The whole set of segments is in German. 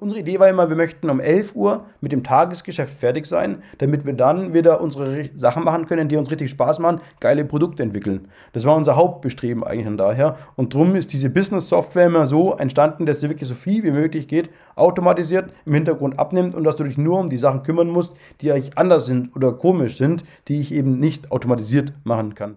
Unsere Idee war immer, wir möchten um 11 Uhr mit dem Tagesgeschäft fertig sein, damit wir dann wieder unsere Sachen machen können, die uns richtig Spaß machen, geile Produkte entwickeln. Das war unser Hauptbestreben eigentlich von daher. Und darum ist diese Business-Software immer so entstanden, dass sie wirklich so viel wie möglich geht, automatisiert im Hintergrund abnimmt und dass du dich nur um die Sachen kümmern musst, die eigentlich anders sind oder komisch sind, die ich eben nicht automatisiert machen kann.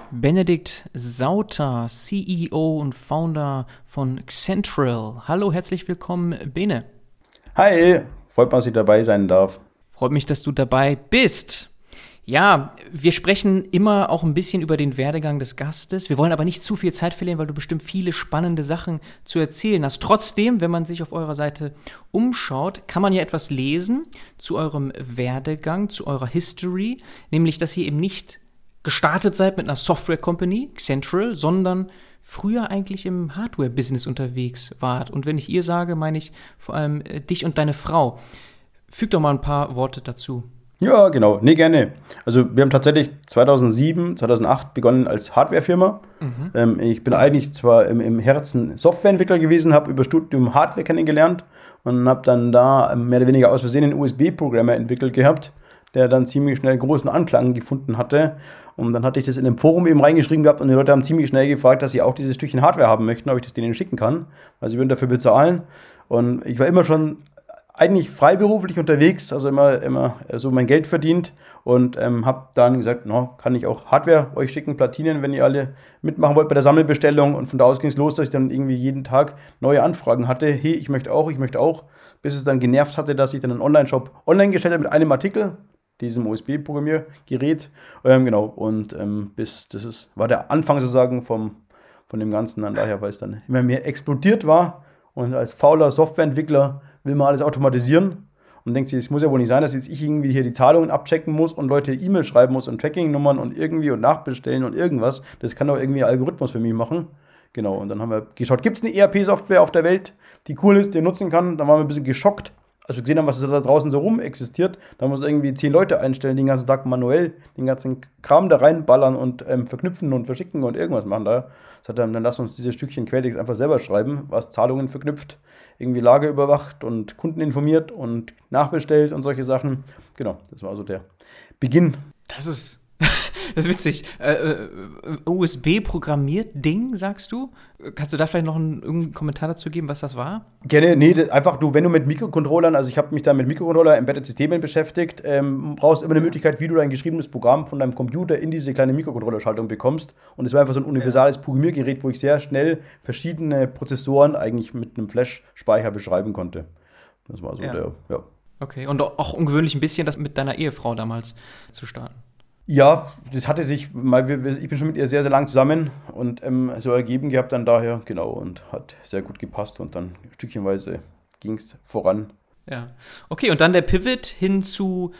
Benedikt Sauter, CEO und Founder von Central. Hallo, herzlich willkommen, Bene. Hi, freut mich, dass ich dabei sein darf. Freut mich, dass du dabei bist. Ja, wir sprechen immer auch ein bisschen über den Werdegang des Gastes. Wir wollen aber nicht zu viel Zeit verlieren, weil du bestimmt viele spannende Sachen zu erzählen hast. Trotzdem, wenn man sich auf eurer Seite umschaut, kann man ja etwas lesen zu eurem Werdegang, zu eurer History, nämlich dass ihr eben nicht gestartet seid mit einer Software Company, Central, sondern früher eigentlich im Hardware-Business unterwegs wart. Und wenn ich ihr sage, meine ich vor allem äh, dich und deine Frau. Füg doch mal ein paar Worte dazu. Ja, genau. Nee, gerne. Also wir haben tatsächlich 2007, 2008 begonnen als Hardwarefirma. Mhm. Ähm, ich bin eigentlich zwar im, im Herzen Softwareentwickler gewesen, habe über Studium Hardware kennengelernt und habe dann da mehr oder weniger aus Versehen einen USB-Programmer entwickelt gehabt, der dann ziemlich schnell großen Anklang gefunden hatte und dann hatte ich das in dem Forum eben reingeschrieben gehabt und die Leute haben ziemlich schnell gefragt, dass sie auch dieses Stückchen Hardware haben möchten, ob ich das denen schicken kann, weil sie würden dafür bezahlen. Und ich war immer schon eigentlich freiberuflich unterwegs, also immer, immer so mein Geld verdient und ähm, habe dann gesagt, no, kann ich auch Hardware euch schicken, Platinen, wenn ihr alle mitmachen wollt bei der Sammelbestellung. Und von da aus ging es los, dass ich dann irgendwie jeden Tag neue Anfragen hatte. Hey, ich möchte auch, ich möchte auch. Bis es dann genervt hatte, dass ich dann einen Online-Shop online gestellt habe mit einem Artikel diesem USB-Programmiergerät. Ähm, genau, und ähm, bis das ist, war der Anfang sozusagen vom, von dem Ganzen dann daher, weil es dann immer mehr explodiert war. Und als fauler Softwareentwickler will man alles automatisieren und denkt sich, es muss ja wohl nicht sein, dass jetzt ich irgendwie hier die Zahlungen abchecken muss und Leute E-Mail schreiben muss und Tracking-Nummern und irgendwie und nachbestellen und irgendwas. Das kann doch irgendwie Algorithmus für mich machen. Genau, und dann haben wir geschaut, gibt es eine ERP-Software auf der Welt, die cool ist, die nutzen kann? Dann waren wir ein bisschen geschockt, als wir gesehen haben, was da draußen so rum existiert, da uns irgendwie zehn Leute einstellen, den ganzen Tag manuell den ganzen Kram da reinballern und ähm, verknüpfen und verschicken und irgendwas machen da. Das dann, dann lass uns diese Stückchen Quelltext einfach selber schreiben, was Zahlungen verknüpft, irgendwie Lager überwacht und Kunden informiert und nachbestellt und solche Sachen. Genau, das war so der Beginn. Das ist das ist witzig. Äh, äh, USB-Programmiert-Ding, sagst du? Kannst du da vielleicht noch einen, einen, Kommentar dazu geben, was das war? Gerne, nee, einfach du, wenn du mit Mikrocontrollern, also ich habe mich da mit Mikrocontroller, Embedded Systemen beschäftigt, ähm, brauchst immer eine Möglichkeit, wie du dein geschriebenes Programm von deinem Computer in diese kleine Mikrocontrollerschaltung bekommst. Und es war einfach so ein universales ja. Programmiergerät, wo ich sehr schnell verschiedene Prozessoren eigentlich mit einem Flash-Speicher beschreiben konnte. Das war so ja. der, ja. Okay, und auch ungewöhnlich ein bisschen das mit deiner Ehefrau damals zu starten. Ja, das hatte sich, ich bin schon mit ihr sehr, sehr lang zusammen und ähm, so ergeben gehabt dann daher, genau, und hat sehr gut gepasst und dann stückchenweise ging es voran. Ja, okay, und dann der Pivot hin zu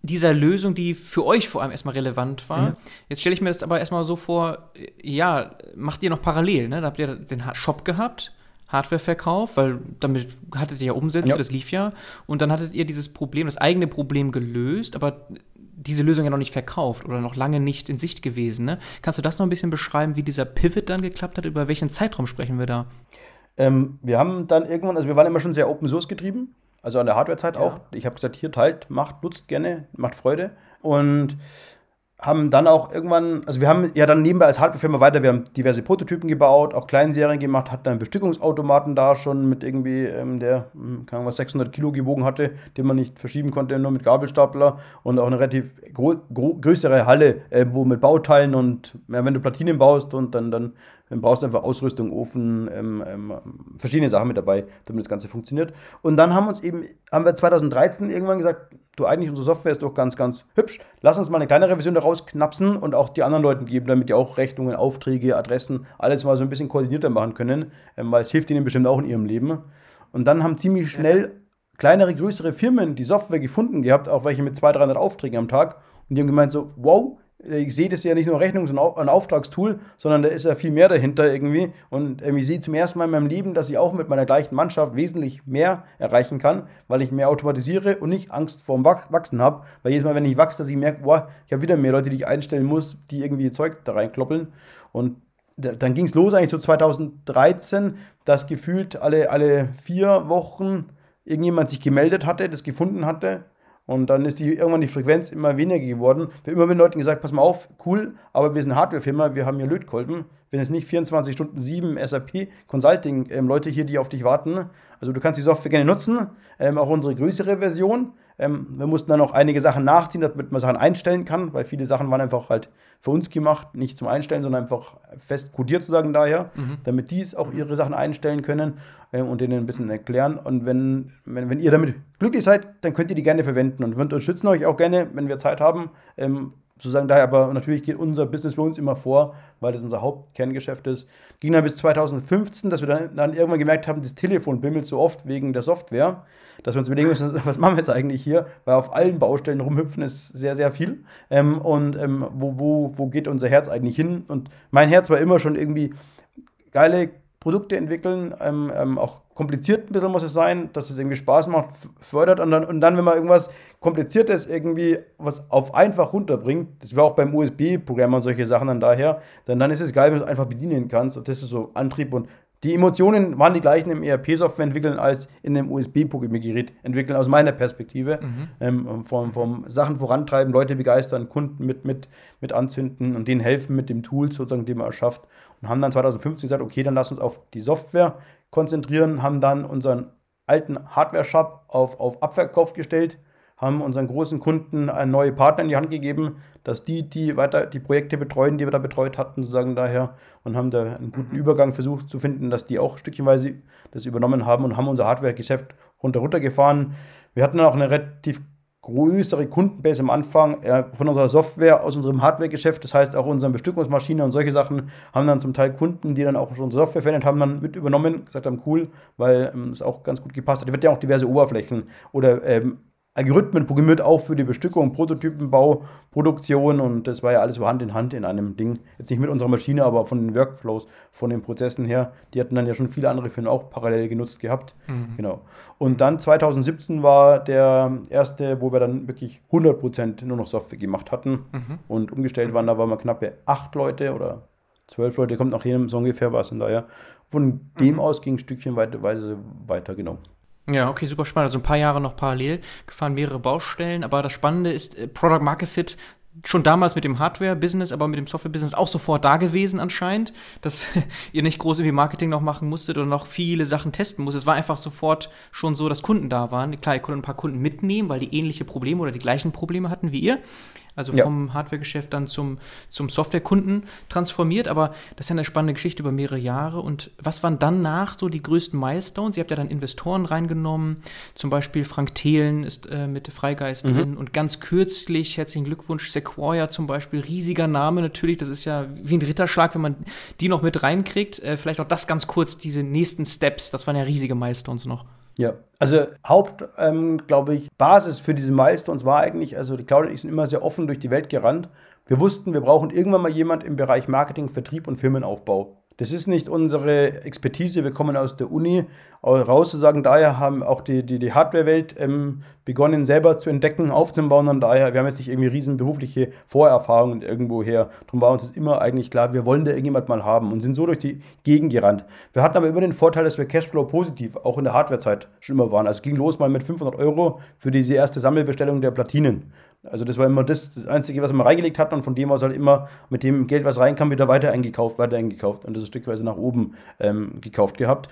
dieser Lösung, die für euch vor allem erstmal relevant war. Mhm. Jetzt stelle ich mir das aber erstmal so vor, ja, macht ihr noch parallel, ne? Da habt ihr den Shop gehabt, Hardwareverkauf, weil damit hattet ihr ja Umsätze, ja. das lief ja. Und dann hattet ihr dieses Problem, das eigene Problem gelöst, aber diese Lösung ja noch nicht verkauft oder noch lange nicht in Sicht gewesen. Ne? Kannst du das noch ein bisschen beschreiben, wie dieser Pivot dann geklappt hat? Über welchen Zeitraum sprechen wir da? Ähm, wir haben dann irgendwann, also wir waren immer schon sehr Open Source getrieben, also an der Hardwarezeit ja. auch. Ich habe gesagt, hier teilt, macht, nutzt gerne, macht Freude. Und haben dann auch irgendwann, also wir haben ja dann nebenbei als Hardwarefirma weiter, wir haben diverse Prototypen gebaut, auch Kleinserien gemacht, hatten einen Bestückungsautomaten da schon mit irgendwie, ähm, der, hm, keine Ahnung, was 600 Kilo gewogen hatte, den man nicht verschieben konnte, nur mit Gabelstapler und auch eine relativ größere Halle, äh, wo mit Bauteilen und ja, wenn du Platinen baust und dann, dann Dann brauchst du einfach Ausrüstung, Ofen, ähm, ähm, verschiedene Sachen mit dabei, damit das Ganze funktioniert. Und dann haben uns eben, haben wir 2013 irgendwann gesagt, du eigentlich unsere Software ist doch ganz, ganz hübsch. Lass uns mal eine kleinere Version daraus knapsen und auch die anderen Leuten geben, damit die auch Rechnungen, Aufträge, Adressen, alles mal so ein bisschen koordinierter machen können, ähm, weil es hilft ihnen bestimmt auch in ihrem Leben. Und dann haben ziemlich schnell kleinere, größere Firmen die Software gefunden gehabt, auch welche mit 200, 300 Aufträgen am Tag. Und die haben gemeint so, wow, ich sehe das ja nicht nur Rechnungs- und Auftragstool, sondern da ist ja viel mehr dahinter irgendwie. Und ähm, ich sehe zum ersten Mal in meinem Leben, dass ich auch mit meiner gleichen Mannschaft wesentlich mehr erreichen kann, weil ich mehr automatisiere und nicht Angst vorm Wachsen habe. Weil jedes Mal, wenn ich wachse, dass ich merke, boah, ich habe wieder mehr Leute, die ich einstellen muss, die irgendwie Zeug da reinkloppeln. Und dann ging es los eigentlich so 2013, dass gefühlt alle, alle vier Wochen irgendjemand sich gemeldet hatte, das gefunden hatte und dann ist die, irgendwann die Frequenz immer weniger geworden. Wir haben immer mit Leuten gesagt, pass mal auf, cool, aber wir sind eine Hardwarefirma, wir haben hier Lötkolben. Wenn es nicht 24 Stunden 7 SAP Consulting ähm, Leute hier, die auf dich warten. Also du kannst die Software gerne nutzen, ähm, auch unsere größere Version. Ähm, wir mussten dann noch einige Sachen nachziehen, damit man Sachen einstellen kann, weil viele Sachen waren einfach halt für uns gemacht, nicht zum Einstellen, sondern einfach fest kodiert zu sagen daher, mhm. damit die auch ihre Sachen einstellen können äh, und denen ein bisschen erklären. Und wenn, wenn, wenn ihr damit glücklich seid, dann könnt ihr die gerne verwenden und wir unterstützen euch auch gerne, wenn wir Zeit haben. Ähm, sozusagen daher, aber natürlich geht unser Business für uns immer vor, weil das unser Hauptkerngeschäft ist. Ging dann bis 2015, dass wir dann, dann irgendwann gemerkt haben, das Telefon bimmelt so oft wegen der Software, dass wir uns überlegen müssen, was machen wir jetzt eigentlich hier, weil auf allen Baustellen rumhüpfen ist sehr, sehr viel. Ähm, und ähm, wo, wo, wo geht unser Herz eigentlich hin? Und mein Herz war immer schon irgendwie geile Produkte entwickeln, ähm, ähm, auch kompliziert ein bisschen muss es sein, dass es irgendwie Spaß macht, fördert und dann, und dann, wenn man irgendwas Kompliziertes irgendwie was auf einfach runterbringt, das wäre auch beim USB-Programm und solche Sachen dann daher, dann, dann ist es geil, wenn du es einfach bedienen kannst und das ist so Antrieb und die Emotionen waren die gleichen im ERP-Software entwickeln als in einem USB-Gerät entwickeln, aus meiner Perspektive. Mhm. Ähm, vom, vom Sachen vorantreiben, Leute begeistern, Kunden mit, mit, mit anzünden und denen helfen mit dem Tool sozusagen, den man erschafft. Und haben dann 2015 gesagt, okay, dann lass uns auf die Software konzentrieren, haben dann unseren alten Hardware-Shop auf, auf Abverkauf gestellt, haben unseren großen Kunden einen neuen Partner in die Hand gegeben, dass die, die weiter die Projekte betreuen, die wir da betreut hatten, sozusagen daher, und haben da einen guten mhm. Übergang versucht zu finden, dass die auch stückchenweise das übernommen haben und haben unser Hardware-Geschäft runter runtergefahren. Wir hatten dann auch eine relativ größere Kundenbase am Anfang äh, von unserer Software aus unserem Hardware-Geschäft, das heißt auch unseren Bestückungsmaschinen und solche Sachen, haben dann zum Teil Kunden, die dann auch schon unsere Software verwendet haben, dann mit übernommen, gesagt haben, cool, weil ähm, es auch ganz gut gepasst hat. Es wird ja auch diverse Oberflächen oder ähm, Algorithmen programmiert auch für die Bestückung, Prototypenbau, Produktion und das war ja alles so Hand in Hand in einem Ding. Jetzt nicht mit unserer Maschine, aber von den Workflows, von den Prozessen her. Die hatten dann ja schon viele andere Firmen auch parallel genutzt gehabt. Mhm. Genau. Und dann 2017 war der erste, wo wir dann wirklich 100% nur noch Software gemacht hatten mhm. und umgestellt waren. Da waren wir knappe acht Leute oder zwölf Leute, kommt nach jedem so ungefähr was. Und daher von dem mhm. aus ging ein Stückchen weiter, weiter, weiter genau. Ja, okay, super spannend. Also ein paar Jahre noch parallel gefahren, mehrere Baustellen. Aber das Spannende ist, äh, Product Market Fit schon damals mit dem Hardware-Business, aber mit dem Software-Business auch sofort da gewesen anscheinend, dass ihr nicht groß irgendwie Marketing noch machen musstet oder noch viele Sachen testen musstet. Es war einfach sofort schon so, dass Kunden da waren. Klar, ihr konntet ein paar Kunden mitnehmen, weil die ähnliche Probleme oder die gleichen Probleme hatten wie ihr also ja. vom Hardware-Geschäft dann zum, zum Software-Kunden transformiert. Aber das ist ja eine spannende Geschichte über mehrere Jahre. Und was waren dann nach so die größten Milestones? Ihr habt ja dann Investoren reingenommen, zum Beispiel Frank Thelen ist äh, mit Freigeist mhm. drin und ganz kürzlich, herzlichen Glückwunsch, Sequoia zum Beispiel, riesiger Name natürlich, das ist ja wie ein Ritterschlag, wenn man die noch mit reinkriegt. Äh, vielleicht auch das ganz kurz, diese nächsten Steps, das waren ja riesige Milestones noch. Ja, also Haupt, ähm, glaube ich, Basis für diese Milestones war eigentlich, also die Cloud und ich sind immer sehr offen durch die Welt gerannt. Wir wussten, wir brauchen irgendwann mal jemand im Bereich Marketing, Vertrieb und Firmenaufbau. Das ist nicht unsere Expertise. Wir kommen aus der Uni raus zu sagen, daher haben auch die, die, die Hardware-Welt ähm, begonnen, selber zu entdecken, aufzubauen. Und daher, wir haben jetzt nicht irgendwie riesen berufliche Vorerfahrungen irgendwoher. Darum war uns das immer eigentlich klar, wir wollen da irgendjemand mal haben und sind so durch die Gegend gerannt. Wir hatten aber immer den Vorteil, dass wir Cashflow positiv auch in der Hardware-Zeit schon immer waren. Also es ging los mal mit 500 Euro für diese erste Sammelbestellung der Platinen. Also das war immer das, das Einzige, was wir reingelegt hatten und von dem aus halt immer mit dem Geld, was reinkam, wieder weiter eingekauft, weiter eingekauft und das ist stückweise nach oben ähm, gekauft gehabt.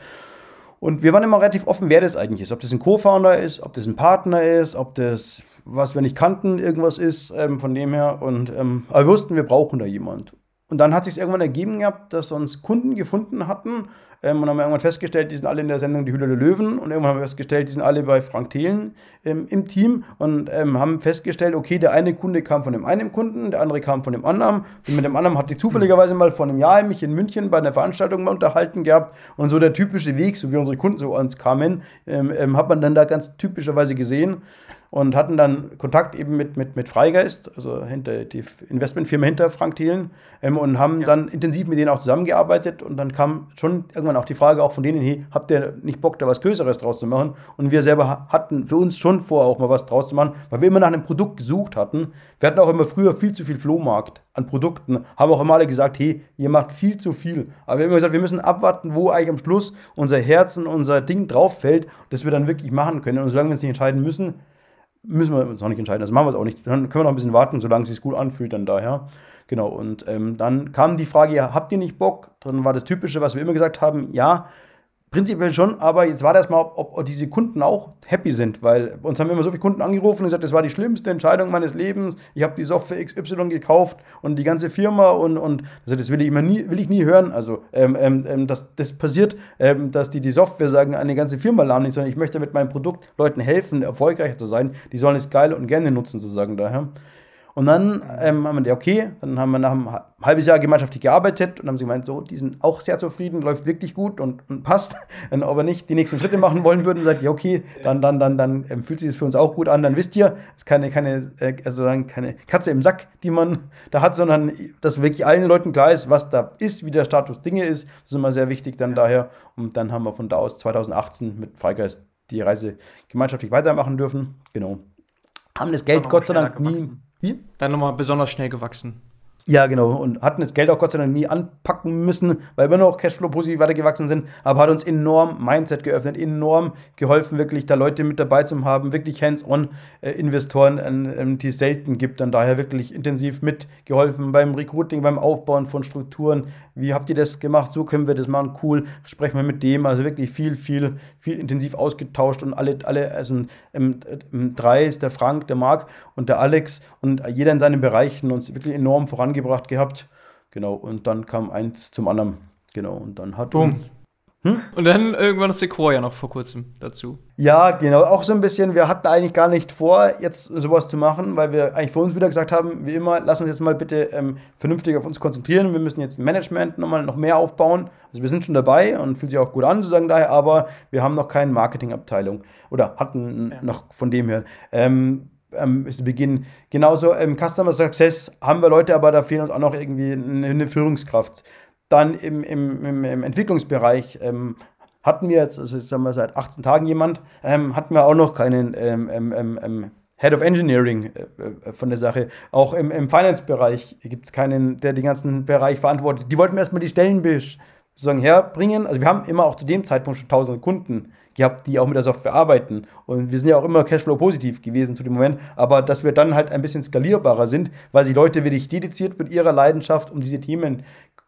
Und wir waren immer relativ offen, wer das eigentlich ist. Ob das ein Co-Founder ist, ob das ein Partner ist, ob das, was wir nicht kannten, irgendwas ist, ähm, von dem her. Und, ähm, aber wir wussten, wir brauchen da jemand. Und dann hat sich irgendwann ergeben gehabt, dass uns Kunden gefunden hatten ähm, und haben irgendwann festgestellt, die sind alle in der Sendung Die Hülle der Löwen und irgendwann haben wir festgestellt, die sind alle bei Frank Thelen ähm, im Team und ähm, haben festgestellt, okay, der eine Kunde kam von dem einen Kunden, der andere kam von dem anderen. Und mit dem anderen hatte ich zufälligerweise mal vor einem Jahr mich in München bei einer Veranstaltung mal unterhalten gehabt. Und so der typische Weg, so wie unsere Kunden so uns kamen, ähm, ähm, hat man dann da ganz typischerweise gesehen und hatten dann Kontakt eben mit, mit, mit Freigeist, also hinter die Investmentfirma hinter Frank Thelen, ähm, und haben ja. dann intensiv mit denen auch zusammengearbeitet. Und dann kam schon irgendwann auch die Frage auch von denen, hey, habt ihr nicht Bock, da was Größeres draus zu machen? Und wir selber hatten für uns schon vor, auch mal was draus zu machen, weil wir immer nach einem Produkt gesucht hatten. Wir hatten auch immer früher viel zu viel Flohmarkt an Produkten, haben auch immer alle gesagt, hey, ihr macht viel zu viel. Aber wir haben immer gesagt, wir müssen abwarten, wo eigentlich am Schluss unser Herzen, unser Ding drauf fällt, dass wir dann wirklich machen können. Und solange wir uns nicht entscheiden müssen, müssen wir uns noch nicht entscheiden. Also machen wir es auch nicht. Dann können wir noch ein bisschen warten, solange es sich gut anfühlt, dann daher. Genau, und ähm, dann kam die Frage, ja, habt ihr nicht Bock? Dann war das Typische, was wir immer gesagt haben, ja, Prinzipiell schon, aber jetzt war das mal, ob, ob, diese Kunden auch happy sind, weil uns haben immer so viele Kunden angerufen und gesagt, das war die schlimmste Entscheidung meines Lebens. Ich habe die Software XY gekauft und die ganze Firma und, und also das will ich immer nie, will ich nie hören. Also ähm, ähm, ähm dass das passiert, ähm, dass die die Software sagen, eine ganze Firma lahm nicht, sondern ich möchte mit meinem Produkt Leuten helfen, erfolgreicher zu sein. Die sollen es geil und gerne nutzen, sozusagen daher. Und dann ähm, haben wir gesagt, okay, dann haben wir nach einem halbes Jahr gemeinschaftlich gearbeitet und haben sie gemeint, so, die sind auch sehr zufrieden, läuft wirklich gut und, und passt. Wenn aber nicht die nächsten Schritte machen wollen würden, sagt ja, okay, dann, dann, dann, dann ähm, fühlt sich das für uns auch gut an. Dann wisst ihr, es ist keine, keine, äh, also keine Katze im Sack, die man da hat, sondern dass wirklich allen Leuten klar ist, was da ist, wie der Status Dinge ist. Das ist immer sehr wichtig dann ja. daher. Und dann haben wir von da aus 2018 mit Freigeist die Reise gemeinschaftlich weitermachen dürfen. Genau. Haben das Geld Gott sei Dank nie wie? Dann nochmal besonders schnell gewachsen. Ja, genau. Und hatten das Geld auch Gott sei Dank nie anpacken müssen, weil wir noch Cashflow-positiv weitergewachsen sind. Aber hat uns enorm Mindset geöffnet, enorm geholfen, wirklich da Leute mit dabei zu haben, wirklich Hands-on-Investoren, äh, äh, die es selten gibt. Dann daher wirklich intensiv mitgeholfen beim Recruiting, beim Aufbauen von Strukturen. Wie habt ihr das gemacht? So können wir das machen. Cool. Sprechen wir mit dem. Also wirklich viel, viel, viel intensiv ausgetauscht und alle, alle, also ähm, ähm, drei ist der Frank, der Marc und der Alex und jeder in seinen Bereichen uns wirklich enorm voran angebracht gehabt. Genau, und dann kam eins zum anderen. Genau, und dann hat Boom. Uns, hm? Und dann irgendwann das Sequoia noch vor kurzem dazu. Ja, genau, auch so ein bisschen. Wir hatten eigentlich gar nicht vor, jetzt sowas zu machen, weil wir eigentlich für uns wieder gesagt haben, wie immer, lass uns jetzt mal bitte ähm, vernünftig auf uns konzentrieren. Wir müssen jetzt Management nochmal noch mehr aufbauen. Also wir sind schon dabei und fühlt sich auch gut an, sozusagen daher, aber wir haben noch keine Marketingabteilung oder hatten ja. noch von dem her. Ähm, ähm, ist Beginn. Genauso im Customer Success haben wir Leute, aber da fehlt uns auch noch irgendwie eine, eine Führungskraft. Dann im, im, im, im Entwicklungsbereich ähm, hatten wir jetzt, also jetzt haben wir seit 18 Tagen jemand, ähm, hatten wir auch noch keinen ähm, ähm, ähm, Head of Engineering äh, äh, von der Sache. Auch im, im Finance-Bereich gibt es keinen, der den ganzen Bereich verantwortet. Die wollten erstmal die Stellen sozusagen herbringen. Also wir haben immer auch zu dem Zeitpunkt schon tausende Kunden gehabt, die auch mit der Software arbeiten. Und wir sind ja auch immer Cashflow-positiv gewesen zu dem Moment, aber dass wir dann halt ein bisschen skalierbarer sind, weil sich Leute wirklich dediziert mit ihrer Leidenschaft um diese Themen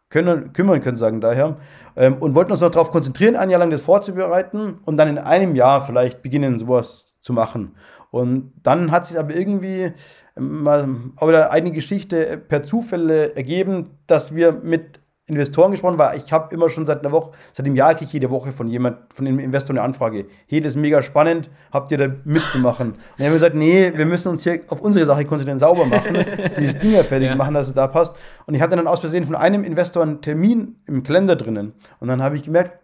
können, kümmern können, sagen daher. Ähm, und wollten uns noch darauf konzentrieren, ein Jahr lang das vorzubereiten und dann in einem Jahr vielleicht beginnen, sowas zu machen. Und dann hat sich aber irgendwie ähm, mal aber eine Geschichte per Zufälle ergeben, dass wir mit Investoren gesprochen, weil ich habe immer schon seit einer Woche, seit einem Jahr kriege ich jede Woche von jemand, von einem Investor eine Anfrage. Hey, das ist mega spannend, habt ihr da mitzumachen? Und dann haben wir gesagt, nee, wir müssen uns hier auf unsere Sache konzentrieren, sauber machen, die Dinge fertig ja. machen, dass es da passt. Und ich hatte dann aus Versehen von einem Investor einen Termin im Kalender drinnen. Und dann habe ich gemerkt,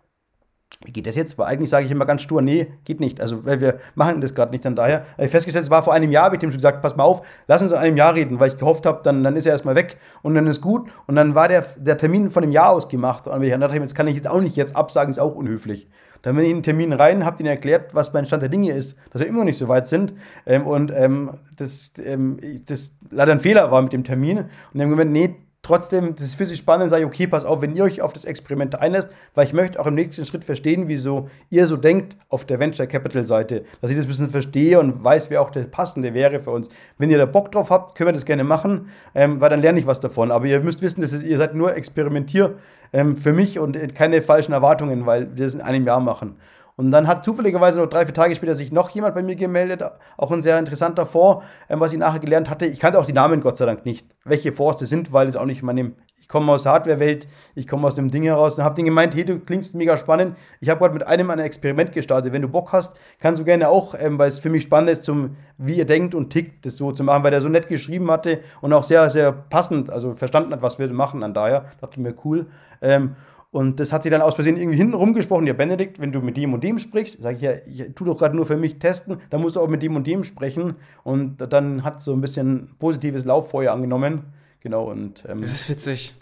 geht das jetzt? Weil eigentlich sage ich immer ganz stur, nee, geht nicht. Also, weil wir machen das gerade nicht. Dann daher habe ich festgestellt, es war vor einem Jahr, habe ich dem schon gesagt, pass mal auf, lass uns in einem Jahr reden, weil ich gehofft habe, dann, dann ist er erstmal weg und dann ist gut. Und dann war der, der Termin von dem Jahr ausgemacht. Und ich dachte, jetzt kann ich jetzt auch nicht jetzt absagen, ist auch unhöflich. Dann bin ich in den Termin rein, habe ihnen erklärt, was mein Stand der Dinge ist, dass wir immer noch nicht so weit sind. Ähm, und ähm, das, ähm, das leider ein Fehler war mit dem Termin. Und dann haben gesagt, nee, trotzdem, das ist für sie spannend, sage ich, okay, pass auf, wenn ihr euch auf das Experiment einlässt, weil ich möchte auch im nächsten Schritt verstehen, wieso ihr so denkt auf der Venture Capital Seite, dass ich das ein bisschen verstehe und weiß, wer auch der passende wäre für uns. Wenn ihr da Bock drauf habt, können wir das gerne machen, ähm, weil dann lerne ich was davon. Aber ihr müsst wissen, dass ihr seid nur Experimentier ähm, für mich und keine falschen Erwartungen, weil wir das in einem Jahr machen. Und dann hat zufälligerweise noch drei, vier Tage später sich noch jemand bei mir gemeldet, auch ein sehr interessanter Fonds, ähm, was ich nachher gelernt hatte. Ich kannte auch die Namen Gott sei Dank nicht, welche Fonds das sind, weil es auch nicht in meinem ich komme aus der Hardware-Welt, ich komme aus dem Ding heraus und habe den gemeint, hey, du klingst mega spannend. Ich habe gerade mit einem ein Experiment gestartet. Wenn du Bock hast, kannst du gerne auch, ähm, weil es für mich spannend ist, zum, wie ihr denkt und tickt, das so zu machen, weil der so nett geschrieben hatte und auch sehr, sehr passend, also verstanden hat, was wir machen. Dann daher dachte mir, cool. Ähm, und das hat sie dann aus Versehen irgendwie hinten rumgesprochen. Ja, Benedikt, wenn du mit dem und dem sprichst, sage ich ja, ich tu doch gerade nur für mich testen, dann musst du auch mit dem und dem sprechen. Und dann hat so ein bisschen positives Lauffeuer angenommen. Genau, und. Ähm, das ist witzig.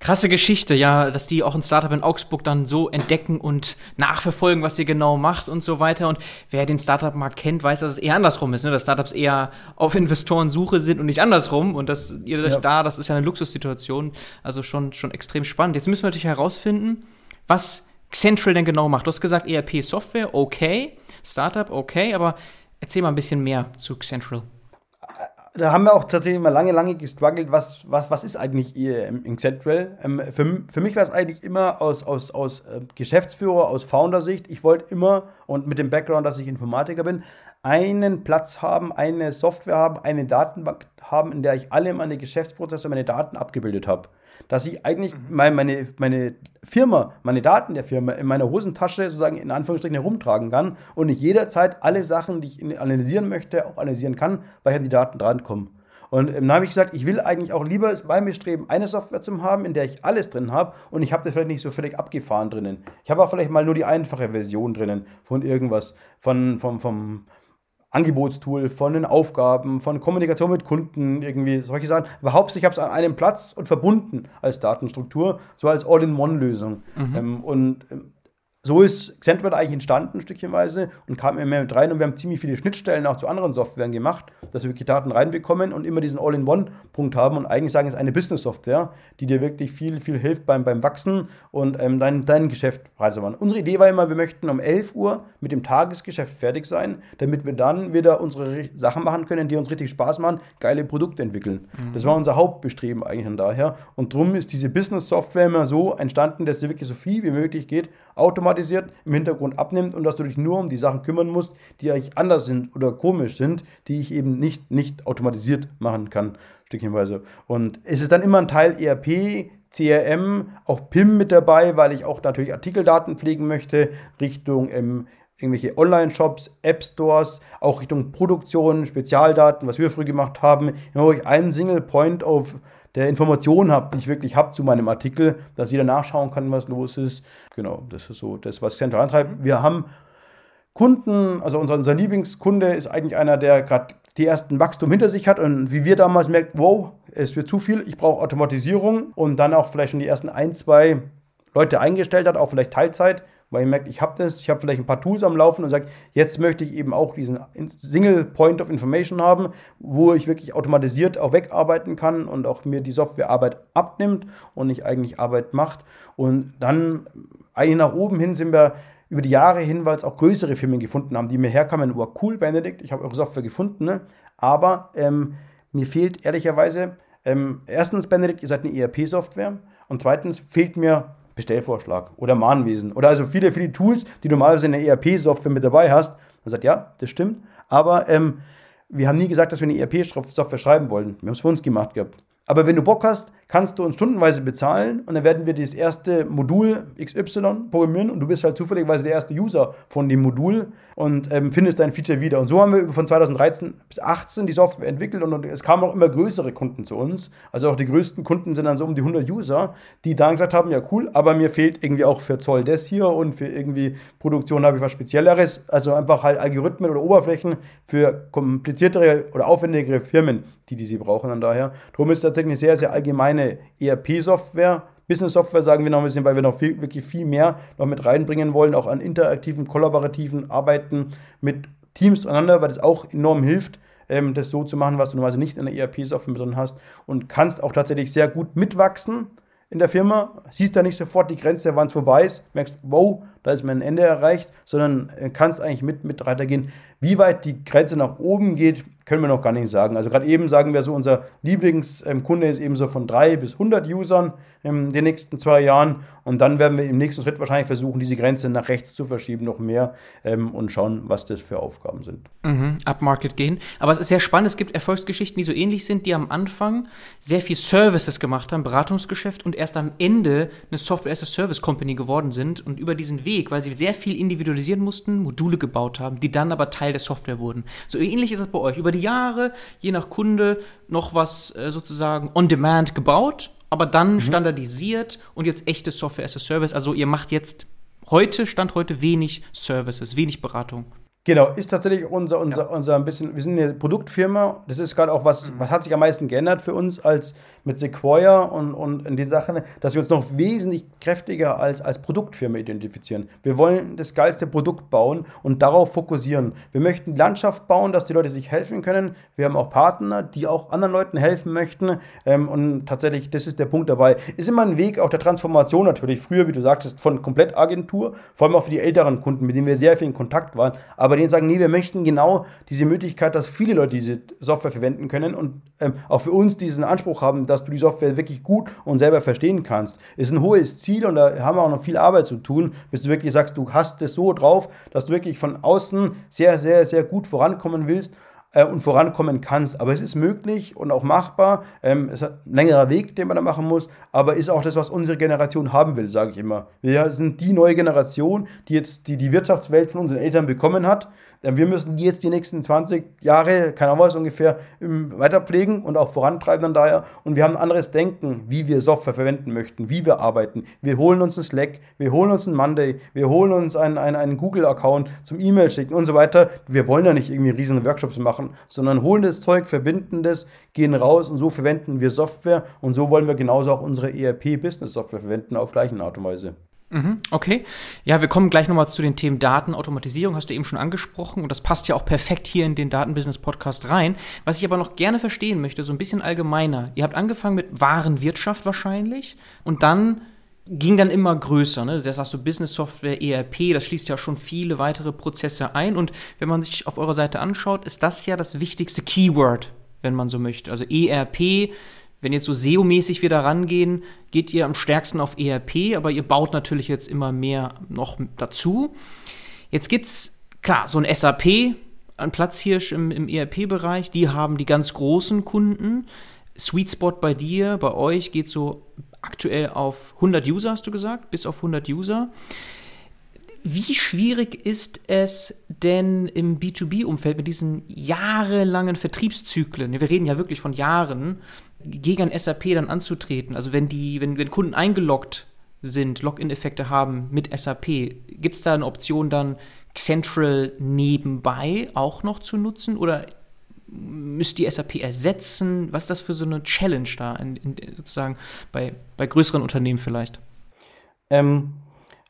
Krasse Geschichte, ja, dass die auch ein Startup in Augsburg dann so entdecken und nachverfolgen, was ihr genau macht und so weiter. Und wer den Startup-Markt kennt, weiß, dass es eher andersrum ist, ne? dass Startups eher auf Investorensuche sind und nicht andersrum. Und dass ihr euch ja. da, das ist ja eine Luxussituation, also schon, schon extrem spannend. Jetzt müssen wir natürlich herausfinden, was Central denn genau macht. Du hast gesagt, ERP-Software, okay, Startup, okay, aber erzähl mal ein bisschen mehr zu Central da haben wir auch tatsächlich mal lange, lange gestruggelt, was, was, was ist eigentlich in Central? Ähm, für, für mich war es eigentlich immer aus, aus, aus äh, Geschäftsführer, aus Founder-Sicht, ich wollte immer, und mit dem Background, dass ich Informatiker bin, einen Platz haben, eine Software haben, eine Datenbank haben, in der ich alle meine Geschäftsprozesse, meine Daten abgebildet habe dass ich eigentlich mhm. meine, meine, meine Firma, meine Daten der Firma in meiner Hosentasche sozusagen in Anführungsstrichen herumtragen kann und ich jederzeit alle Sachen, die ich analysieren möchte, auch analysieren kann, weil ich an die Daten drankomme. Und dann habe ich gesagt, ich will eigentlich auch lieber bei mir streben, eine Software zu haben, in der ich alles drin habe und ich habe das vielleicht nicht so völlig abgefahren drinnen. Ich habe auch vielleicht mal nur die einfache Version drinnen von irgendwas, von, vom, vom Angebotstool, von den Aufgaben, von Kommunikation mit Kunden, irgendwie solche Sachen. Aber hauptsächlich habe ich es an einem Platz und verbunden als Datenstruktur, so als All-in-One-Lösung. Mhm. Ähm, und ähm, so ist Xentral eigentlich entstanden, stückchenweise, und kam immer mit rein. Und wir haben ziemlich viele Schnittstellen auch zu anderen Softwaren gemacht, dass wir wirklich Daten reinbekommen und immer diesen All-in-One-Punkt haben. Und eigentlich sagen, es ist eine Business-Software, die dir wirklich viel, viel hilft beim, beim Wachsen und ähm, dein, dein Geschäft preise machen. Unsere Idee war immer, wir möchten um 11 Uhr mit dem Tagesgeschäft fertig sein, damit wir dann wieder unsere Sachen machen können, die uns richtig Spaß machen, geile Produkte entwickeln. Mhm. Das war unser Hauptbestreben eigentlich von daher. Und darum ist diese Business-Software immer so entstanden, dass sie wirklich so viel wie möglich geht, automatisiert im Hintergrund abnimmt und dass du dich nur um die Sachen kümmern musst, die eigentlich anders sind oder komisch sind, die ich eben nicht, nicht automatisiert machen kann, stückchenweise. Und es ist dann immer ein Teil ERP, CRM, auch PIM mit dabei, weil ich auch natürlich Artikeldaten pflegen möchte, Richtung ähm, irgendwelche Online-Shops, App-Stores, auch Richtung Produktion, Spezialdaten, was wir früher gemacht haben, immer ich einen Single Point of der Informationen habe, die ich wirklich habe zu meinem Artikel, dass jeder nachschauen kann, was los ist. Genau, das ist so das, was Center antreibt. Wir haben Kunden, also unser, unser Lieblingskunde ist eigentlich einer, der gerade die ersten Wachstum hinter sich hat und wie wir damals merken, wow, es wird zu viel, ich brauche Automatisierung und dann auch vielleicht schon die ersten ein, zwei Leute eingestellt hat, auch vielleicht Teilzeit, weil ihr merkt, ich habe das, ich habe vielleicht ein paar Tools am Laufen und sage, jetzt möchte ich eben auch diesen Single Point of Information haben, wo ich wirklich automatisiert auch wegarbeiten kann und auch mir die Softwarearbeit abnimmt und nicht eigentlich Arbeit macht. Und dann eigentlich nach oben hin sind wir über die Jahre hin, weil es auch größere Firmen gefunden haben, die mir herkamen, war cool, Benedikt, ich habe eure Software gefunden, ne? aber ähm, mir fehlt ehrlicherweise, ähm, erstens, Benedikt, ihr seid eine ERP-Software und zweitens fehlt mir Bestellvorschlag oder Mahnwesen oder also viele, viele Tools, die du normalerweise in der ERP-Software mit dabei hast. Man sagt, ja, das stimmt, aber ähm, wir haben nie gesagt, dass wir eine ERP-Software schreiben wollten. Wir haben es für uns gemacht gehabt. Aber wenn du Bock hast, kannst du uns stundenweise bezahlen und dann werden wir das erste Modul XY programmieren und du bist halt zufälligerweise der erste User von dem Modul und ähm, findest dein Feature wieder. Und so haben wir von 2013 bis 2018 die Software entwickelt und, und, es kamen auch immer größere Kunden zu uns. Also auch die größten Kunden sind dann so um die 100 User, die dann gesagt haben, ja cool, aber mir fehlt irgendwie auch für Zoll das hier und für irgendwie Produktion habe ich was Spezielleres. Also einfach halt Algorithmen oder Oberflächen für kompliziertere oder aufwendigere Firmen, die, die sie brauchen dann daher. Darum ist tatsächlich eine sehr, sehr allgemeine ERP-Software. Business-Software sagen wir noch ein bisschen, weil wir noch viel, wirklich viel mehr noch mit reinbringen wollen, auch an interaktiven, kollaborativen Arbeiten mit Teams zueinander, weil das auch enorm hilft, ähm, das so zu machen, was du normalerweise nicht in der ERP-Software drin hast und kannst auch tatsächlich sehr gut mitwachsen in der Firma, siehst da nicht sofort die Grenze, wann es vorbei ist, merkst, wow, da ist mein Ende erreicht, sondern äh, kannst eigentlich mit, mit weitergehen. Wie weit die Grenze nach oben geht, können wir noch gar nicht sagen. Also gerade eben sagen wir so, unser Lieblingskunde ist eben so von drei bis 100 Usern in den nächsten zwei Jahren. Und dann werden wir im nächsten Schritt wahrscheinlich versuchen, diese Grenze nach rechts zu verschieben, noch mehr ähm, und schauen, was das für Aufgaben sind. Mhm, Upmarket gehen. Aber es ist sehr spannend. Es gibt Erfolgsgeschichten, die so ähnlich sind, die am Anfang sehr viel Services gemacht haben, Beratungsgeschäft und erst am Ende eine Software-as-a-Service-Company geworden sind und über diesen Weg, weil sie sehr viel individualisieren mussten, Module gebaut haben, die dann aber Teil der Software wurden. So ähnlich ist es bei euch. Über die Jahre, je nach Kunde, noch was äh, sozusagen on demand gebaut aber dann mhm. standardisiert und jetzt echte Software as a Service. Also ihr macht jetzt heute, Stand heute, wenig Services, wenig Beratung. Genau, ist tatsächlich unser, unser, ja. unser ein bisschen, wir sind eine Produktfirma, das ist gerade auch was, mhm. was hat sich am meisten geändert für uns als mit Sequoia und, und in den Sachen, dass wir uns noch wesentlich kräftiger als, als Produktfirma identifizieren. Wir wollen das geilste Produkt bauen und darauf fokussieren. Wir möchten Landschaft bauen, dass die Leute sich helfen können. Wir haben auch Partner, die auch anderen Leuten helfen möchten. Ähm, und tatsächlich, das ist der Punkt dabei. Ist immer ein Weg auch der Transformation natürlich. Früher, wie du sagtest, von Komplettagentur, vor allem auch für die älteren Kunden, mit denen wir sehr viel in Kontakt waren. Aber denen sagen, nee, wir möchten genau diese Möglichkeit, dass viele Leute diese Software verwenden können und ähm, auch für uns diesen Anspruch haben, dass du die Software wirklich gut und selber verstehen kannst. Ist ein hohes Ziel und da haben wir auch noch viel Arbeit zu tun, bis du wirklich sagst, du hast es so drauf, dass du wirklich von außen sehr, sehr, sehr gut vorankommen willst äh, und vorankommen kannst. Aber es ist möglich und auch machbar. Ähm, es ist ein längerer Weg, den man da machen muss, aber ist auch das, was unsere Generation haben will, sage ich immer. Wir sind die neue Generation, die jetzt die, die Wirtschaftswelt von unseren Eltern bekommen hat wir müssen jetzt die nächsten 20 Jahre, keine Ahnung was ungefähr, weiter pflegen und auch vorantreiben dann daher. Und wir haben ein anderes Denken, wie wir Software verwenden möchten, wie wir arbeiten. Wir holen uns einen Slack, wir holen uns einen Monday, wir holen uns einen, einen, einen Google-Account zum E-Mail schicken und so weiter. Wir wollen ja nicht irgendwie riesige Workshops machen, sondern holen das Zeug, verbinden das, gehen raus und so verwenden wir Software und so wollen wir genauso auch unsere ERP-Business-Software verwenden auf gleiche Art und Weise. Mhm, okay. Ja, wir kommen gleich nochmal zu den Themen Datenautomatisierung, hast du eben schon angesprochen und das passt ja auch perfekt hier in den Datenbusiness-Podcast rein. Was ich aber noch gerne verstehen möchte, so ein bisschen allgemeiner. Ihr habt angefangen mit Warenwirtschaft wahrscheinlich und dann ging dann immer größer. Ne? Das hast du Business Software, ERP, das schließt ja schon viele weitere Prozesse ein und wenn man sich auf eurer Seite anschaut, ist das ja das wichtigste Keyword, wenn man so möchte. Also ERP wenn jetzt so SEO-mäßig wieder rangehen, geht ihr am stärksten auf ERP, aber ihr baut natürlich jetzt immer mehr noch dazu. Jetzt gibt's, klar, so ein SAP, ein Platzhirsch im, im ERP-Bereich, die haben die ganz großen Kunden. Sweet Spot bei dir, bei euch geht so aktuell auf 100 User, hast du gesagt, bis auf 100 User. Wie schwierig ist es denn im B2B-Umfeld mit diesen jahrelangen Vertriebszyklen? Wir reden ja wirklich von Jahren gegen SAP dann anzutreten. Also wenn die, wenn, wenn Kunden eingeloggt sind, Login-Effekte haben mit SAP, gibt es da eine Option dann Central nebenbei auch noch zu nutzen oder müsst die SAP ersetzen? Was ist das für so eine Challenge da, in, in, sozusagen bei, bei größeren Unternehmen vielleicht? Ähm,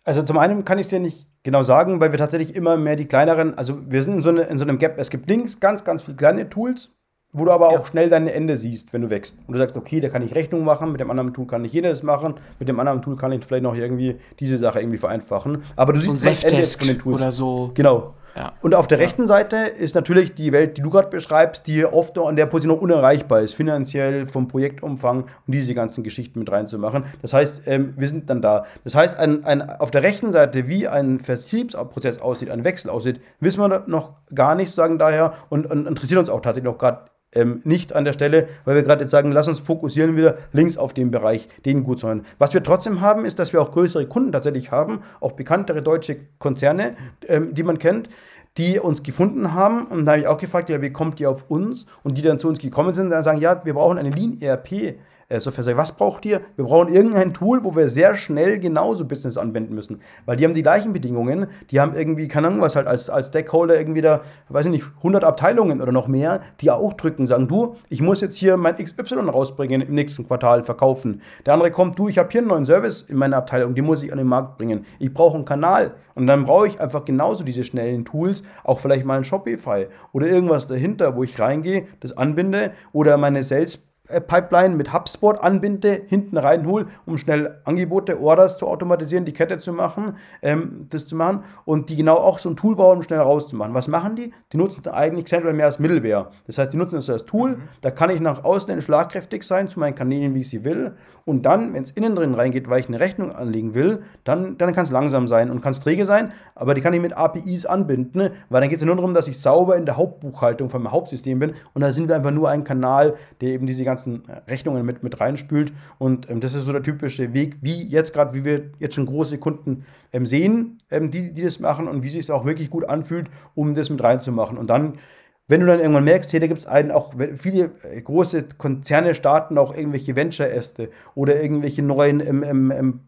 also zum einen kann ich es dir nicht genau sagen, weil wir tatsächlich immer mehr die kleineren, also wir sind in so, eine, in so einem Gap. Es gibt links ganz, ganz viele kleine Tools, wo du aber auch ja. schnell dein Ende siehst, wenn du wächst. Und du sagst, okay, da kann ich Rechnung machen, mit dem anderen Tool kann ich jedes machen, mit dem anderen Tool kann ich vielleicht noch irgendwie diese Sache irgendwie vereinfachen. Aber du so siehst das Ende von den Tools. Oder so. Genau. Ja. Und auf der ja. rechten Seite ist natürlich die Welt, die du gerade beschreibst, die oft noch an der Position noch unerreichbar ist, finanziell, vom Projektumfang und diese ganzen Geschichten mit reinzumachen. Das heißt, ähm, wir sind dann da. Das heißt, ein, ein, auf der rechten Seite, wie ein Vertriebsprozess aussieht, ein Wechsel aussieht, wissen wir noch gar nicht, sagen daher, und, und interessiert uns auch tatsächlich noch gerade ähm, nicht an der Stelle, weil wir gerade jetzt sagen, lass uns fokussieren wieder links auf den Bereich, den gut sollen. Was wir trotzdem haben, ist, dass wir auch größere Kunden tatsächlich haben, auch bekanntere deutsche Konzerne, ähm, die man kennt, die uns gefunden haben. Und da habe ich auch gefragt, ja, wie kommt ihr auf uns? Und die dann zu uns gekommen sind dann sagen, ja, wir brauchen eine Lean ERP äh, Software sagt, was braucht ihr? Wir brauchen irgendein Tool, wo wir sehr schnell genauso Business anwenden müssen. Weil die haben die gleichen Bedingungen, die haben irgendwie, keine Ahnung was halt, als, als Stakeholder irgendwie da, weiß ich nicht, 100 Abteilungen oder noch mehr, die auch drücken, sagen, du, ich muss jetzt hier mein XY rausbringen im nächsten Quartal verkaufen. Der andere kommt, du, ich habe hier einen neuen Service in meiner Abteilung, die muss ich an den Markt bringen. Ich brauche einen Kanal. Und dann brauche ich einfach genauso diese schnellen Tools, auch vielleicht mal ein Shopify oder irgendwas dahinter, wo ich reingehe, das anbinde oder meine Sales Pipeline mit HubSpot anbinde, hinten reinhol, um schnell Angebote, Orders zu automatisieren, die Kette zu machen, ähm, das zu machen und die genau auch so ein Tool bauen, um schnell rauszumachen. Was machen die? Die nutzen eigentlich Central mehr als Middleware. Das heißt, die nutzen es als Tool, mhm. da kann ich nach außen schlagkräftig sein zu meinen Kanälen, wie ich sie will und dann, wenn es innen drin reingeht, weil ich eine Rechnung anlegen will, dann, dann kann es langsam sein und kann es träge sein, aber die kann ich mit APIs anbinden, weil dann geht es nur darum, dass ich sauber in der Hauptbuchhaltung vom Hauptsystem bin und da sind wir einfach nur ein Kanal, der eben diese ganzen Rechnungen mit, mit reinspült. Und ähm, das ist so der typische Weg, wie jetzt gerade, wie wir jetzt schon große Kunden ähm, sehen, ähm, die, die das machen und wie sich es auch wirklich gut anfühlt, um das mit reinzumachen. Und dann wenn du dann irgendwann merkst, hey, da gibt es einen auch, viele große Konzerne starten auch irgendwelche Venture-Äste oder irgendwelche neuen ähm, ähm, ähm,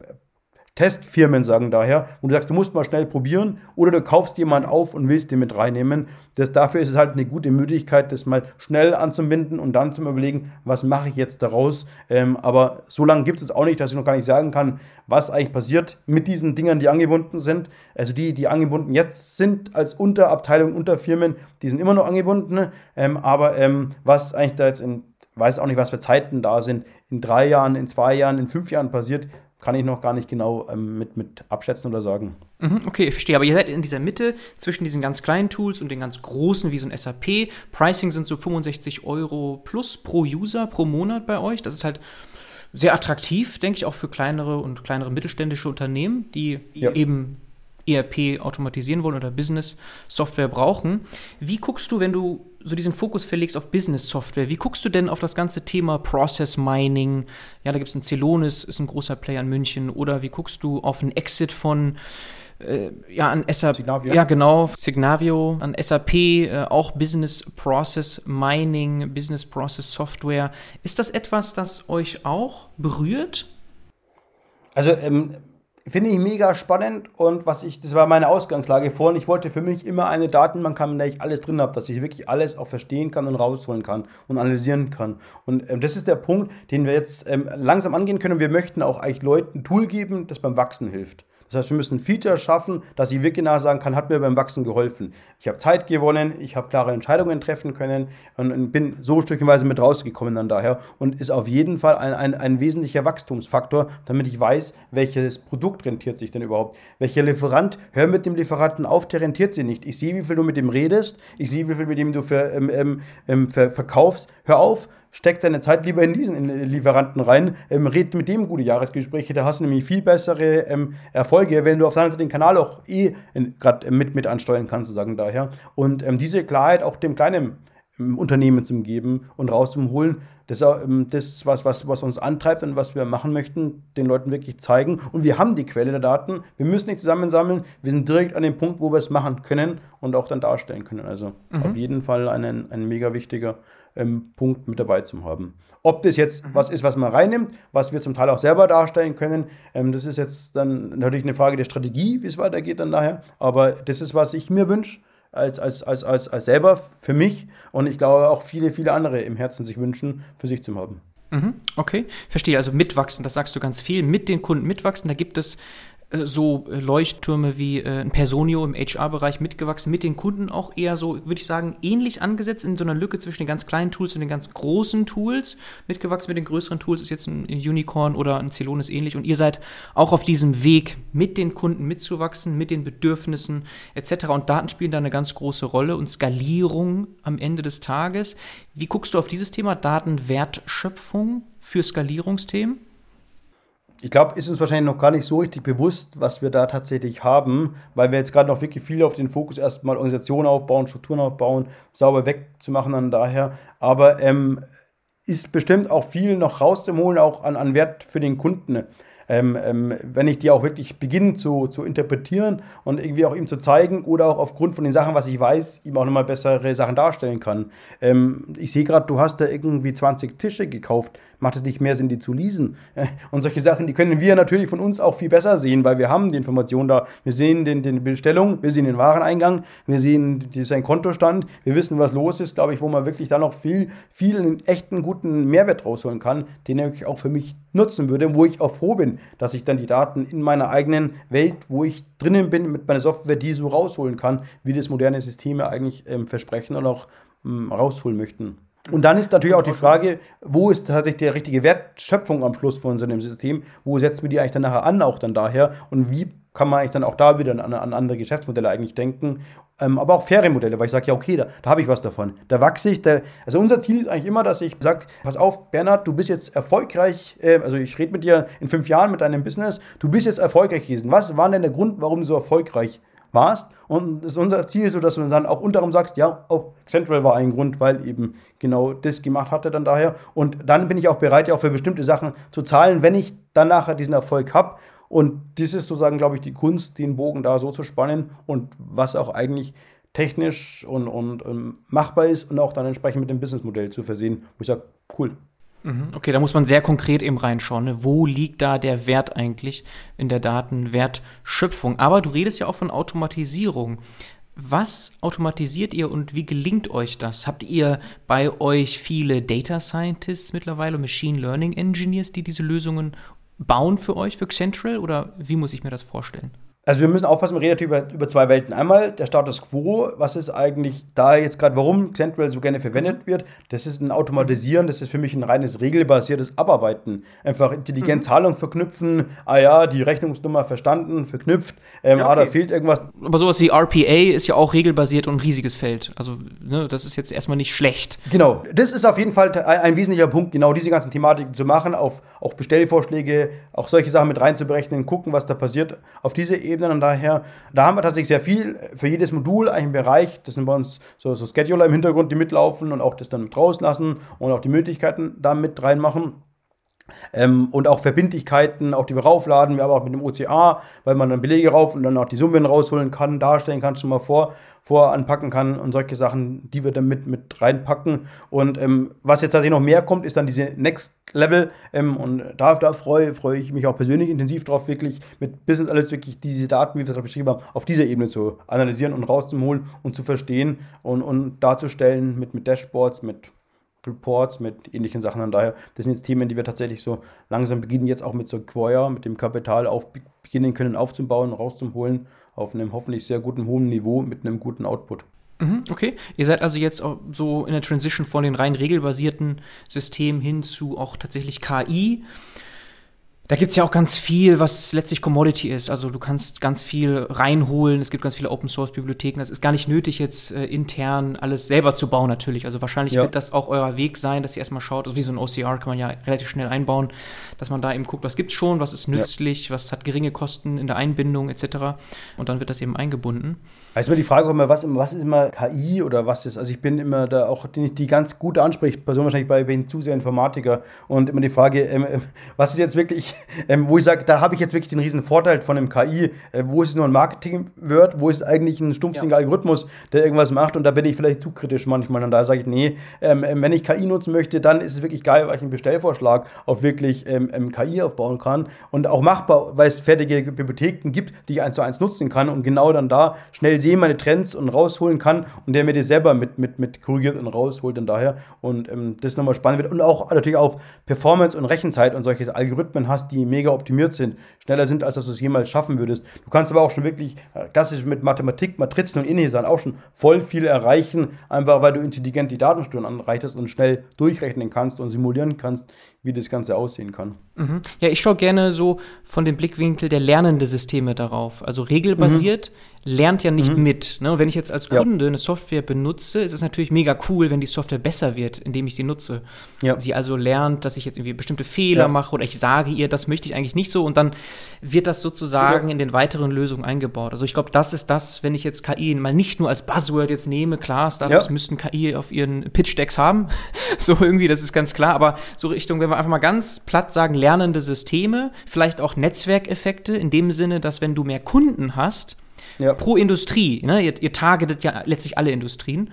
Testfirmen sagen daher, wo du sagst, du musst mal schnell probieren oder du kaufst jemanden auf und willst den mit reinnehmen. Das, dafür ist es halt eine gute Möglichkeit, das mal schnell anzubinden und dann zu überlegen, was mache ich jetzt daraus. Ähm, aber so lange gibt es auch nicht, dass ich noch gar nicht sagen kann, was eigentlich passiert mit diesen Dingern, die angebunden sind. Also die, die angebunden jetzt sind als Unterabteilung, Unterfirmen, die sind immer noch angebunden. Ähm, aber ähm, was eigentlich da jetzt in weiß auch nicht, was für Zeiten da sind, in drei Jahren, in zwei Jahren, in fünf Jahren passiert, kann ich noch gar nicht genau ähm, mit, mit abschätzen oder sagen. Mhm, okay, ich verstehe. Aber ihr seid in dieser Mitte zwischen diesen ganz kleinen Tools und den ganz großen, wie so ein SAP. Pricing sind so 65 Euro plus pro User pro Monat bei euch. Das ist halt sehr attraktiv, denke ich, auch für kleinere und kleinere mittelständische Unternehmen, die ja. eben ERP automatisieren wollen oder Business-Software brauchen. Wie guckst du, wenn du so diesen Fokus verlegst auf Business-Software, wie guckst du denn auf das ganze Thema Process Mining? Ja, da gibt es einen Celonis, ist ein großer Player in München. Oder wie guckst du auf einen Exit von äh, ja, an SAP, Signavio. ja genau, Signavio, an SAP, äh, auch Business Process Mining, Business Process Software. Ist das etwas, das euch auch berührt? Also ähm, Finde ich mega spannend und was ich, das war meine Ausgangslage vorhin. Ich wollte für mich immer eine Datenbank haben, in der ich alles drin habe, dass ich wirklich alles auch verstehen kann und rausholen kann und analysieren kann. Und ähm, das ist der Punkt, den wir jetzt ähm, langsam angehen können. Wir möchten auch eigentlich Leuten ein Tool geben, das beim Wachsen hilft. Das heißt, wir müssen Feature schaffen, dass ich wirklich genau sagen kann, hat mir beim Wachsen geholfen. Ich habe Zeit gewonnen, ich habe klare Entscheidungen treffen können und bin so stückchenweise mit rausgekommen dann daher und ist auf jeden Fall ein, ein, ein wesentlicher Wachstumsfaktor, damit ich weiß, welches Produkt rentiert sich denn überhaupt. Welcher Lieferant, hör mit dem Lieferanten auf, der rentiert sich nicht. Ich sehe, wie viel du mit dem redest, ich sehe, wie viel mit dem du für, ähm, ähm, ähm verkaufst. Hör auf, steck deine Zeit lieber in diesen Lieferanten rein, ähm, red mit dem gute Jahresgespräche, da hast du nämlich viel bessere ähm, Erfolge, wenn du auf der anderen Seite den Kanal auch eh gerade mit, mit ansteuern kannst, sozusagen daher. Und ähm, diese Klarheit auch dem kleinen ähm, Unternehmen zu geben und rauszuholen, das ist ähm, was, was, was uns antreibt und was wir machen möchten, den Leuten wirklich zeigen. Und wir haben die Quelle der Daten, wir müssen nicht zusammensammeln, wir sind direkt an dem Punkt, wo wir es machen können und auch dann darstellen können. Also mhm. auf jeden Fall ein, ein mega wichtiger ähm, Punkt mit dabei zu haben. Ob das jetzt mhm. was ist, was man reinnimmt, was wir zum Teil auch selber darstellen können, ähm, das ist jetzt dann natürlich eine Frage der Strategie, wie es weitergeht dann daher. Aber das ist, was ich mir wünsche. Als, als, als, als, als selber für mich und ich glaube auch viele, viele andere im Herzen sich wünschen, für sich zu haben. Mhm, okay, verstehe. Also mitwachsen, das sagst du ganz viel. Mit den Kunden mitwachsen, da gibt es so äh, Leuchttürme wie äh, ein Personio im HR-Bereich mitgewachsen, mit den Kunden auch eher so, würde ich sagen, ähnlich angesetzt in so einer Lücke zwischen den ganz kleinen Tools und den ganz großen Tools. Mitgewachsen mit den größeren Tools ist jetzt ein Unicorn oder ein Celonis ähnlich und ihr seid auch auf diesem Weg, mit den Kunden mitzuwachsen, mit den Bedürfnissen etc. Und Daten spielen da eine ganz große Rolle und Skalierung am Ende des Tages. Wie guckst du auf dieses Thema Datenwertschöpfung für Skalierungsthemen? Ich glaube, ist uns wahrscheinlich noch gar nicht so richtig bewusst, was wir da tatsächlich haben, weil wir jetzt gerade noch wirklich viel auf den Fokus erstmal Organisationen aufbauen, Strukturen aufbauen, sauber wegzumachen dann daher. Aber ähm, ist bestimmt auch viel noch rauszuholen, auch an, an Wert für den Kunden ähm, ähm, wenn ich die auch wirklich beginne zu, zu interpretieren und irgendwie auch ihm zu zeigen oder auch aufgrund von den Sachen, was ich weiß, ihm auch nochmal bessere Sachen darstellen kann. Ähm, ich sehe gerade, du hast da irgendwie 20 Tische gekauft. Macht es nicht mehr Sinn, die zu leasen? Und solche Sachen, die können wir natürlich von uns auch viel besser sehen, weil wir haben die Informationen da. Wir sehen den, den Bestellung, wir sehen den Wareneingang, wir sehen seinen Kontostand, wir wissen, was los ist, glaube ich, wo man wirklich da noch viel, viel einen echten guten Mehrwert rausholen kann, den ich auch für mich nutzen würde, wo ich auch froh bin, dass ich dann die Daten in meiner eigenen Welt, wo ich drinnen bin, mit meiner Software, die so rausholen kann, wie das moderne Systeme eigentlich ähm, versprechen und auch ähm, rausholen möchten. Und dann ist natürlich auch die Frage, wo ist tatsächlich die richtige Wertschöpfung am Schluss von so einem System? Wo setzen wir die eigentlich dann nachher an, auch dann daher? Und wie kann man eigentlich dann auch da wieder an, an andere Geschäftsmodelle eigentlich denken? Ähm, aber auch faire Modelle, weil ich sage, ja, okay, da, da habe ich was davon. Da wachse ich. Da, also unser Ziel ist eigentlich immer, dass ich sage, pass auf, Bernhard, du bist jetzt erfolgreich. Äh, also ich rede mit dir in fünf Jahren mit deinem Business. Du bist jetzt erfolgreich gewesen. Was war denn der Grund, warum du so erfolgreich warst. Und das ist unser Ziel, so dass du dann auch unterm sagst, ja, auch Central war ein Grund, weil eben genau das gemacht hatte dann daher. Und dann bin ich auch bereit, ja auch für bestimmte Sachen zu zahlen, wenn ich dann nachher diesen Erfolg habe. Und das ist sozusagen, glaube ich, die Kunst, den Bogen da so zu spannen und was auch eigentlich technisch und, und, und machbar ist und auch dann entsprechend mit dem Businessmodell zu versehen, wo ich sage, cool. Okay, da muss man sehr konkret eben reinschauen. Ne? Wo liegt da der Wert eigentlich in der Datenwertschöpfung? Aber du redest ja auch von Automatisierung. Was automatisiert ihr und wie gelingt euch das? Habt ihr bei euch viele Data Scientists mittlerweile, Machine Learning Engineers, die diese Lösungen bauen für euch, für Central? Oder wie muss ich mir das vorstellen? Also wir müssen aufpassen, wir reden natürlich über, über zwei Welten. Einmal der Status quo, was ist eigentlich da jetzt gerade, warum Central so gerne verwendet wird. Das ist ein Automatisieren, das ist für mich ein reines regelbasiertes Abarbeiten. Einfach intelligent mhm. Zahlung verknüpfen, ah ja, die Rechnungsnummer verstanden, verknüpft, ähm, ja, okay. ah, da fehlt irgendwas. Aber sowas wie RPA ist ja auch regelbasiert und ein riesiges Feld. Also ne, das ist jetzt erstmal nicht schlecht. Genau, das ist auf jeden Fall ein, ein wesentlicher Punkt, genau diese ganzen Thematiken zu machen, auf auch Bestellvorschläge, auch solche Sachen mit reinzuberechnen, gucken, was da passiert auf diese Ebene. Und daher, da haben wir tatsächlich sehr viel für jedes Modul einen Bereich. Das sind bei uns so, so Scheduler im Hintergrund, die mitlaufen und auch das dann mit rauslassen und auch die Möglichkeiten da mit reinmachen. Ähm, und auch Verbindlichkeiten, auch die wir raufladen. Wir haben auch mit dem OCA, weil man dann Belege rauf und dann auch die Summen rausholen kann, darstellen kann, schon mal vor, voranpacken kann und solche Sachen, die wir dann mit, mit reinpacken. Und ähm, was jetzt tatsächlich noch mehr kommt, ist dann diese Next Level. Ähm, und da, da freue, freue ich mich auch persönlich intensiv drauf, wirklich mit Business alles wirklich diese Daten, wie wir es gerade beschrieben haben, auf dieser Ebene zu analysieren und rauszuholen und zu verstehen und, und darzustellen mit, mit Dashboards, mit Reports, mit ähnlichen Sachen. Und daher, das sind jetzt Themen, die wir tatsächlich so langsam beginnen, jetzt auch mit so Quoyer, mit dem Kapital auf, beginnen können aufzubauen, rauszuholen, auf einem hoffentlich sehr guten, hohen Niveau mit einem guten Output. Mhm, okay, ihr seid also jetzt so in der Transition von den rein regelbasierten Systemen hin zu auch tatsächlich KI. Da gibt es ja auch ganz viel, was letztlich Commodity ist. Also du kannst ganz viel reinholen. Es gibt ganz viele Open-Source-Bibliotheken. Es ist gar nicht nötig, jetzt äh, intern alles selber zu bauen, natürlich. Also wahrscheinlich ja. wird das auch euer Weg sein, dass ihr erstmal schaut, also wie so ein OCR kann man ja relativ schnell einbauen, dass man da eben guckt, was gibt's schon, was ist nützlich, ja. was hat geringe Kosten in der Einbindung etc. Und dann wird das eben eingebunden. Also immer die Frage was, was ist immer KI oder was ist, also ich bin immer da auch die, die ganz gute Ansprechperson wahrscheinlich bei, bei zu sehr Informatiker und immer die Frage, ähm, ähm was ist jetzt wirklich, ähm, wo ich sage, da habe ich jetzt wirklich den riesen Vorteil von dem KI, äh, wo ist es nur ein Marketing-Word, wo ist es eigentlich ein stumpfsinniger ja. Algorithmus, der irgendwas macht und da bin ich vielleicht zu kritisch manchmal und da sage ich, nee, ähm, ähm, wenn ich KI nutzen möchte, dann ist es wirklich geil, weil ich einen Bestellvorschlag auf wirklich ähm, ähm KI aufbauen kann und auch machbar, weil es fertige Bibliotheken gibt, die ich eins zu eins nutzen kann und genau dann da schnell sehe meine Trends und rausholen kann und der mir das selber mit, mit, mit korrigiert und rausholt und daher und ähm, das nochmal spannend wird und auch natürlich auf Performance und Rechenzeit und solche Algorithmen hast, die mega optimiert sind, schneller sind, als dass du es jemals schaffen würdest. Du kannst aber auch schon wirklich äh, klassisch mit Mathematik, Matrizen und Inhesern auch schon voll viel erreichen, einfach weil du intelligent die Datenstrukturen anreichst und schnell durchrechnen kannst und simulieren kannst, wie das Ganze aussehen kann. Mhm. Ja, ich schaue gerne so von dem Blickwinkel der lernende Systeme darauf. Also regelbasiert mhm. lernt ja nicht mhm. mit. Ne? Und wenn ich jetzt als Kunde ja. eine Software benutze, ist es natürlich mega cool, wenn die Software besser wird, indem ich sie nutze. Ja. Sie also lernt, dass ich jetzt irgendwie bestimmte Fehler ja. mache oder ich sage ihr, das möchte ich eigentlich nicht so und dann wird das sozusagen in den weiteren Lösungen eingebaut. Also ich glaube, das ist das, wenn ich jetzt KI mal nicht nur als Buzzword jetzt nehme, klar, Startups müssten KI auf ihren Pitch-Decks haben. so irgendwie, das ist ganz klar, aber so Richtung, wenn wir einfach mal ganz platt sagen, lernende Systeme, vielleicht auch Netzwerkeffekte in dem Sinne, dass wenn du mehr Kunden hast, ja. pro Industrie, ne, ihr, ihr targetet ja letztlich alle Industrien,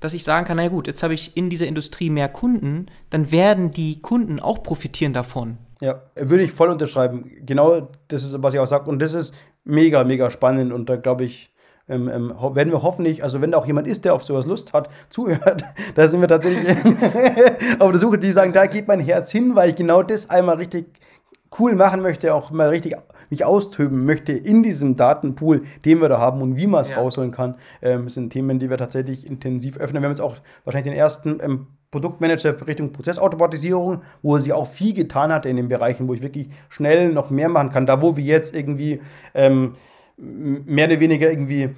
dass ich sagen kann, na gut, jetzt habe ich in dieser Industrie mehr Kunden, dann werden die Kunden auch profitieren davon. Ja, würde ich voll unterschreiben. Genau das ist, was ich auch sage. Und das ist mega, mega spannend. Und da glaube ich, ähm, ähm, werden wir hoffentlich, also wenn da auch jemand ist, der auf sowas Lust hat, zuhört, da sind wir tatsächlich auf der Suche, die sagen, da geht mein Herz hin, weil ich genau das einmal richtig cool machen möchte, auch mal richtig mich austoben möchte in diesem Datenpool, den wir da haben und wie man es ja. rausholen kann. Ähm, sind Themen, die wir tatsächlich intensiv öffnen. Wir haben jetzt auch wahrscheinlich den ersten ähm, Produktmanager Richtung Prozessautomatisierung, wo er sich auch viel getan hat in den Bereichen, wo ich wirklich schnell noch mehr machen kann. Da, wo wir jetzt irgendwie ähm, mehr oder weniger irgendwie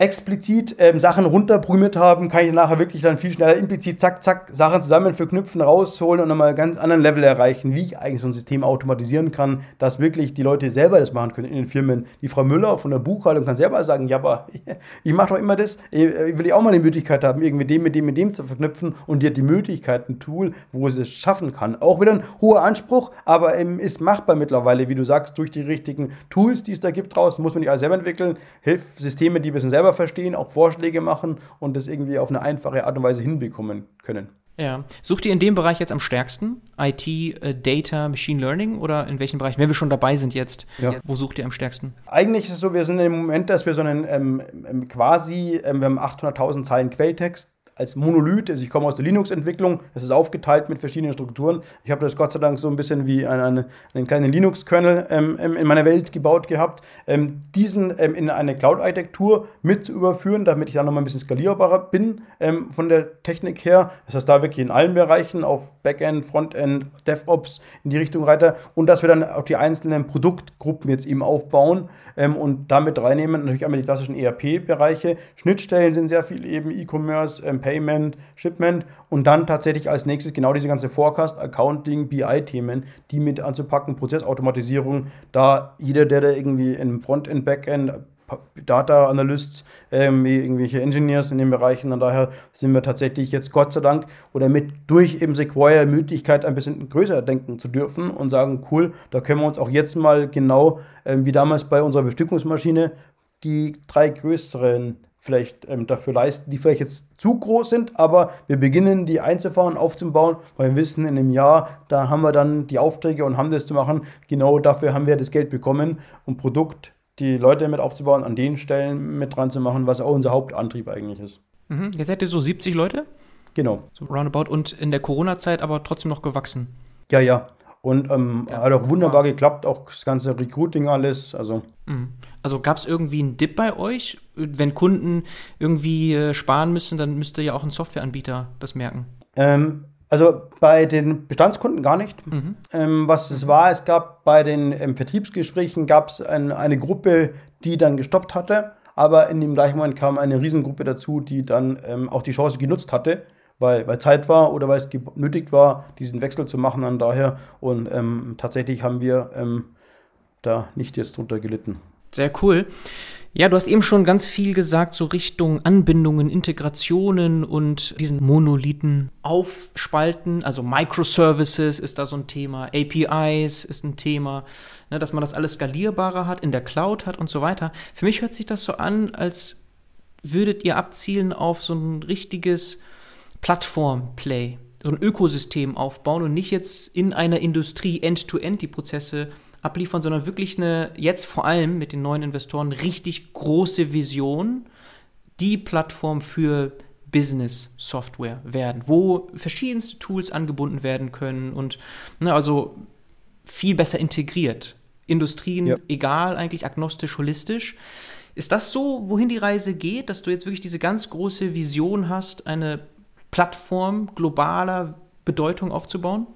explizit ähm, Sachen runterprogrammiert haben, kann ich nachher wirklich dann viel schneller implizit zack, zack, Sachen zusammen verknüpfen, rausholen und nochmal einen ganz anderen Level erreichen, wie ich eigentlich so ein System automatisieren kann, dass wirklich die Leute selber das machen können in den Firmen. Die Frau Müller von der Buchhaltung kann selber sagen, ja, aber ich mache doch immer das, ich will ich auch mal die Möglichkeit haben, irgendwie dem mit dem mit dem zu verknüpfen und die hat die Möglichkeit, ein Tool, wo sie es schaffen kann. Auch wieder ein hoher Anspruch, aber ähm, ist machbar mittlerweile, wie du sagst, durch die richtigen Tools, die es da gibt draußen, muss man nicht alles selber entwickeln, hilft Systeme, die ein bisschen selber selber verstehen, auch Vorschläge machen und das irgendwie auf eine einfache Art und Weise hinbekommen können. Ja. Sucht ihr in dem Bereich jetzt am stärksten? IT, äh, Data, Machine Learning oder in welchen Bereichen? Wenn wir schon dabei sind jetzt, ja. wo sucht ihr am stärksten? Eigentlich ist es so, wir sind im Moment, dass wir so einen ähm, ähm quasi, ähm, wir haben 800.000 Zeilen Quelltext als Monolith. Also ich komme aus der Linux-Entwicklung, es ist aufgeteilt mit verschiedenen Strukturen. Ich habe das Gott sei Dank so ein bisschen wie eine, eine, einen kleinen Linux-Kernel ähm, in meiner Welt gebaut gehabt. Ähm, diesen ähm, in eine Cloud-Architektur mit zu überführen, damit ich dann nochmal ein bisschen skalierbarer bin ähm, von der Technik her. Das heißt, da wirklich in allen Bereichen, auf Backend, Frontend, DevOps in die Richtung weiter und dass wir dann auch die einzelnen Produktgruppen jetzt eben aufbauen ähm, und damit reinnehmen. Natürlich einmal die klassischen ERP-Bereiche. Schnittstellen sind sehr viel eben E-Commerce, ähm, Payment, Shipment und dann tatsächlich als nächstes genau diese ganze Forecast, Accounting, BI-Themen, die mit anzupacken, Prozessautomatisierung, da jeder, der da irgendwie im Frontend, Backend, Data Analysts, ähm, irgendwelche Engineers in den Bereichen. Und daher sind wir tatsächlich jetzt Gott sei Dank oder mit durch eben Sequoia Möglichkeit ein bisschen größer denken zu dürfen und sagen, cool, da können wir uns auch jetzt mal genau ähm, wie damals bei unserer Bestückungsmaschine die drei größeren vielleicht ähm, dafür leisten, die vielleicht jetzt zu groß sind, aber wir beginnen die einzufahren, aufzubauen, weil wir wissen, in einem Jahr, da haben wir dann die Aufträge und haben das zu machen. Genau dafür haben wir das Geld bekommen, um Produkt, die Leute mit aufzubauen, an den Stellen mit dran zu machen, was auch unser Hauptantrieb eigentlich ist. Mhm. Jetzt seid ihr so 70 Leute? Genau. So roundabout und in der Corona-Zeit aber trotzdem noch gewachsen. Ja, ja. Und ähm, ja, hat auch wunderbar geklappt, auch das ganze Recruiting alles. Also, mhm. also gab es irgendwie einen Dip bei euch? Wenn Kunden irgendwie äh, sparen müssen, dann müsste ja auch ein Softwareanbieter das merken. Ähm, also bei den Bestandskunden gar nicht. Mhm. Ähm, was es war, es gab bei den ähm, Vertriebsgesprächen gab es ein, eine Gruppe, die dann gestoppt hatte, aber in dem gleichen Moment kam eine Riesengruppe dazu, die dann ähm, auch die Chance genutzt hatte weil, weil Zeit war oder weil es nötig war, diesen Wechsel zu machen an daher. Und ähm, tatsächlich haben wir ähm, da nicht jetzt drunter gelitten. Sehr cool. Ja, du hast eben schon ganz viel gesagt, so Richtung Anbindungen, Integrationen und diesen Monolithen aufspalten. Also Microservices ist da so ein Thema, APIs ist ein Thema, ne, dass man das alles skalierbarer hat, in der Cloud hat und so weiter. Für mich hört sich das so an, als würdet ihr abzielen auf so ein richtiges Plattform-Play, so ein Ökosystem aufbauen und nicht jetzt in einer Industrie end-to-end -end die Prozesse abliefern, sondern wirklich eine, jetzt vor allem mit den neuen Investoren, richtig große Vision, die Plattform für Business-Software werden, wo verschiedenste Tools angebunden werden können und ne, also viel besser integriert. Industrien, ja. egal, eigentlich agnostisch, holistisch. Ist das so, wohin die Reise geht, dass du jetzt wirklich diese ganz große Vision hast, eine Plattform globaler Bedeutung aufzubauen?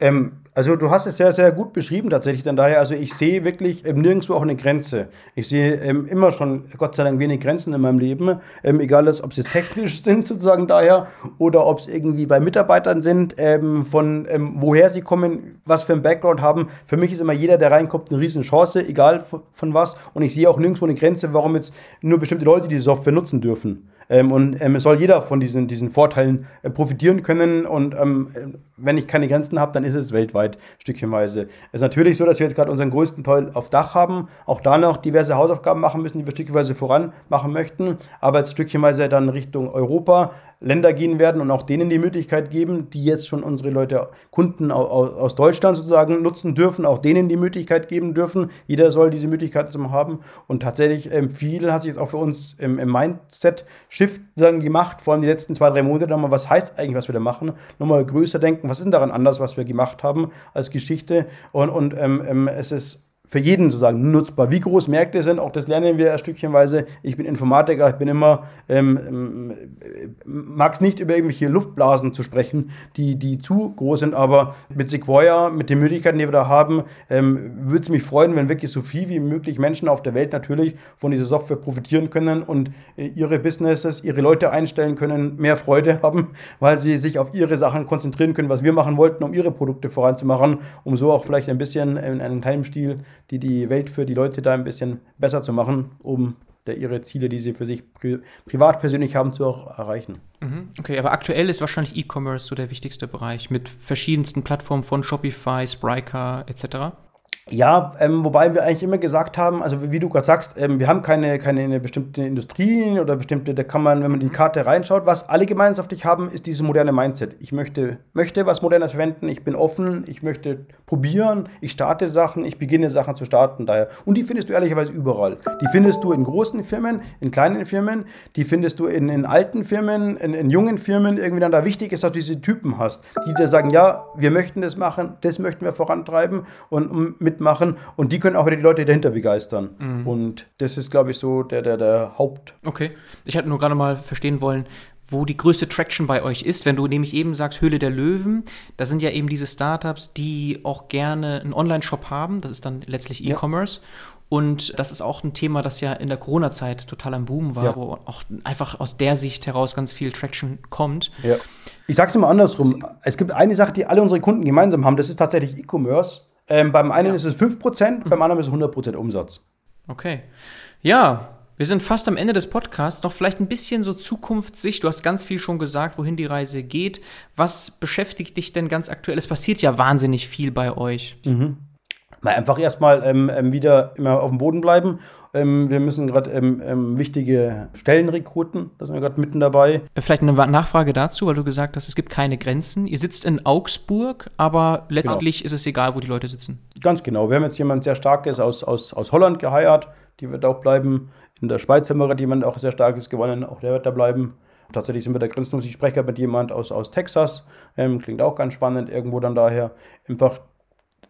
Ähm, also du hast es sehr, sehr gut beschrieben tatsächlich. Dann daher, also ich sehe wirklich ähm, nirgendwo auch eine Grenze. Ich sehe ähm, immer schon, Gott sei Dank, wenig Grenzen in meinem Leben. Ähm, egal, ob sie technisch sind sozusagen daher oder ob es irgendwie bei Mitarbeitern sind, ähm, von ähm, woher sie kommen, was für ein Background haben. Für mich ist immer jeder, der reinkommt, eine riesen Chance, egal von, von was. Und ich sehe auch nirgendwo eine Grenze, warum jetzt nur bestimmte Leute diese Software nutzen dürfen. Ähm, und ähm, es soll jeder von diesen, diesen Vorteilen äh, profitieren können. Und ähm, wenn ich keine Grenzen habe, dann ist es weltweit stückchenweise. Es ist natürlich so, dass wir jetzt gerade unseren größten Teil auf Dach haben, auch da noch diverse Hausaufgaben machen müssen, die wir stückchenweise voran machen möchten, aber jetzt stückchenweise dann Richtung Europa, Länder gehen werden und auch denen die Möglichkeit geben, die jetzt schon unsere Leute, Kunden aus Deutschland sozusagen nutzen dürfen, auch denen die Möglichkeit geben dürfen. Jeder soll diese Möglichkeiten zum haben. Und tatsächlich, ähm, viel hat sich jetzt auch für uns im, im Mindset-Shift gemacht, vor allem die letzten zwei, drei Monate nochmal, was heißt eigentlich, was wir da machen, nochmal größer denken, was ist denn daran anders, was wir gemacht haben als Geschichte. Und, und ähm, ähm es ist für jeden sozusagen nutzbar. Wie groß Märkte sind, auch das lernen wir ein Stückchenweise. Ich bin Informatiker, ich bin immer, ähm, ähm mag es nicht über irgendwelche Luftblasen zu sprechen, die, die zu groß sind, aber mit Sequoia, mit den Möglichkeiten, die wir da haben, ähm, würde es mich freuen, wenn wirklich so viel wie möglich Menschen auf der Welt natürlich von dieser Software profitieren können und äh, ihre Businesses, ihre Leute einstellen können, mehr Freude haben, weil sie sich auf ihre Sachen konzentrieren können, was wir machen wollten, um ihre Produkte voranzumachen, um so auch vielleicht ein bisschen in einem kleinen Stil die, die Welt für die Leute da ein bisschen besser zu machen, um da ihre Ziele, die sie für sich pri privat persönlich haben, zu erreichen. Mhm. Okay, aber aktuell ist wahrscheinlich E-Commerce so der wichtigste Bereich mit verschiedensten Plattformen von Shopify, Spryker etc. Ja, ähm, wobei wir eigentlich immer gesagt haben, also wie du gerade sagst, ähm, wir haben keine, keine bestimmte Industrie oder bestimmte, da kann man, wenn man in die Karte reinschaut, was alle gemeinschaftlich haben, ist dieses moderne Mindset. Ich möchte, möchte was Modernes verwenden, ich bin offen, ich möchte probieren, ich starte Sachen, ich beginne Sachen zu starten daher. Und die findest du ehrlicherweise überall. Die findest du in großen Firmen, in kleinen Firmen, die findest du in, in alten Firmen, in, in jungen Firmen, irgendwie dann da wichtig ist, dass du diese Typen hast, die dir sagen, ja, wir möchten das machen, das möchten wir vorantreiben und mit mitmachen und die können auch wieder die Leute dahinter begeistern. Mhm. Und das ist, glaube ich, so der, der, der Haupt. Okay. Ich hatte nur gerade mal verstehen wollen, wo die größte Traction bei euch ist. Wenn du nämlich eben sagst, Höhle der Löwen, da sind ja eben diese Startups, die auch gerne einen Online-Shop haben. Das ist dann letztlich E-Commerce. Ja. Und das ist auch ein Thema, das ja in der Corona-Zeit total am Boom war, ja. wo auch einfach aus der Sicht heraus ganz viel Traction kommt. Ja. Ich sage es immer andersrum. Es gibt eine Sache, die alle unsere Kunden gemeinsam haben, das ist tatsächlich E-Commerce. Ähm, beim einen ja. ist es 5%, mhm. beim anderen ist es 100% Umsatz. Okay. Ja, wir sind fast am Ende des Podcasts. Noch vielleicht ein bisschen so Zukunftssicht. Du hast ganz viel schon gesagt, wohin die Reise geht. Was beschäftigt dich denn ganz aktuell? Es passiert ja wahnsinnig viel bei euch. Mhm. Mal einfach erstmal ähm, ähm wieder immer auf dem Boden bleiben ähm, wir müssen gerade ähm, ähm, wichtige Stellen rekruten. Da sind wir gerade mitten dabei. Äh, vielleicht eine Nachfrage dazu, weil du gesagt hast, es gibt keine Grenzen. Ihr sitzt in Augsburg, aber letztlich genau. ist es egal, wo die Leute sitzen. Ganz genau. Wir haben jetzt jemanden sehr starkes aus, aus, aus Holland geheiert. Die wird auch bleiben. In der Schweiz haben wir gerade jemanden auch sehr starkes gewonnen. Auch der wird da bleiben. Tatsächlich sind wir der grenzenlos. Ich spreche mit jemand aus, aus Texas. Ähm, klingt auch ganz spannend. Irgendwo dann daher. Einfach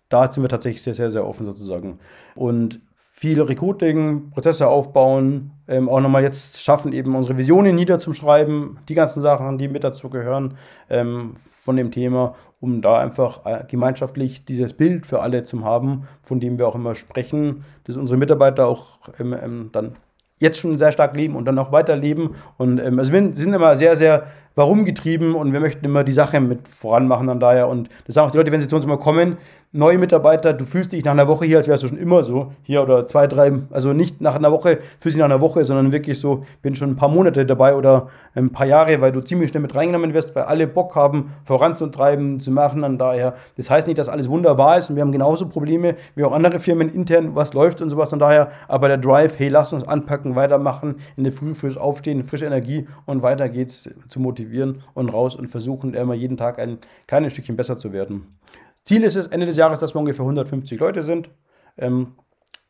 da sind wir tatsächlich sehr, sehr, sehr offen sozusagen. Und viel Recruiting, Prozesse aufbauen, ähm, auch nochmal jetzt schaffen, eben unsere Visionen niederzuschreiben, die ganzen Sachen, die mit dazu gehören ähm, von dem Thema, um da einfach äh, gemeinschaftlich dieses Bild für alle zu haben, von dem wir auch immer sprechen, dass unsere Mitarbeiter auch ähm, ähm dann jetzt schon sehr stark leben und dann auch weiterleben. Und ähm, also wir sind immer sehr, sehr warum getrieben und wir möchten immer die Sache mit voranmachen dann daher. Und das sagen auch die Leute, wenn sie zu uns mal kommen, neue Mitarbeiter, du fühlst dich nach einer Woche hier, als wärst du schon immer so, hier oder zwei, drei, also nicht nach einer Woche, fühlst dich nach einer Woche, sondern wirklich so, bin schon ein paar Monate dabei oder ein paar Jahre, weil du ziemlich schnell mit reingenommen wirst, weil alle Bock haben, voranzutreiben, zu machen, dann daher. Das heißt nicht, dass alles wunderbar ist und wir haben genauso Probleme wie auch andere Firmen intern, was läuft und sowas, und daher, aber der Drive, hey, lass uns anpacken, weitermachen, in der Früh frisch aufstehen, frische Energie und weiter geht's zu motivieren und raus und versuchen immer jeden Tag ein kleines Stückchen besser zu werden. Ziel ist es Ende des Jahres, dass wir ungefähr 150 Leute sind. Ähm,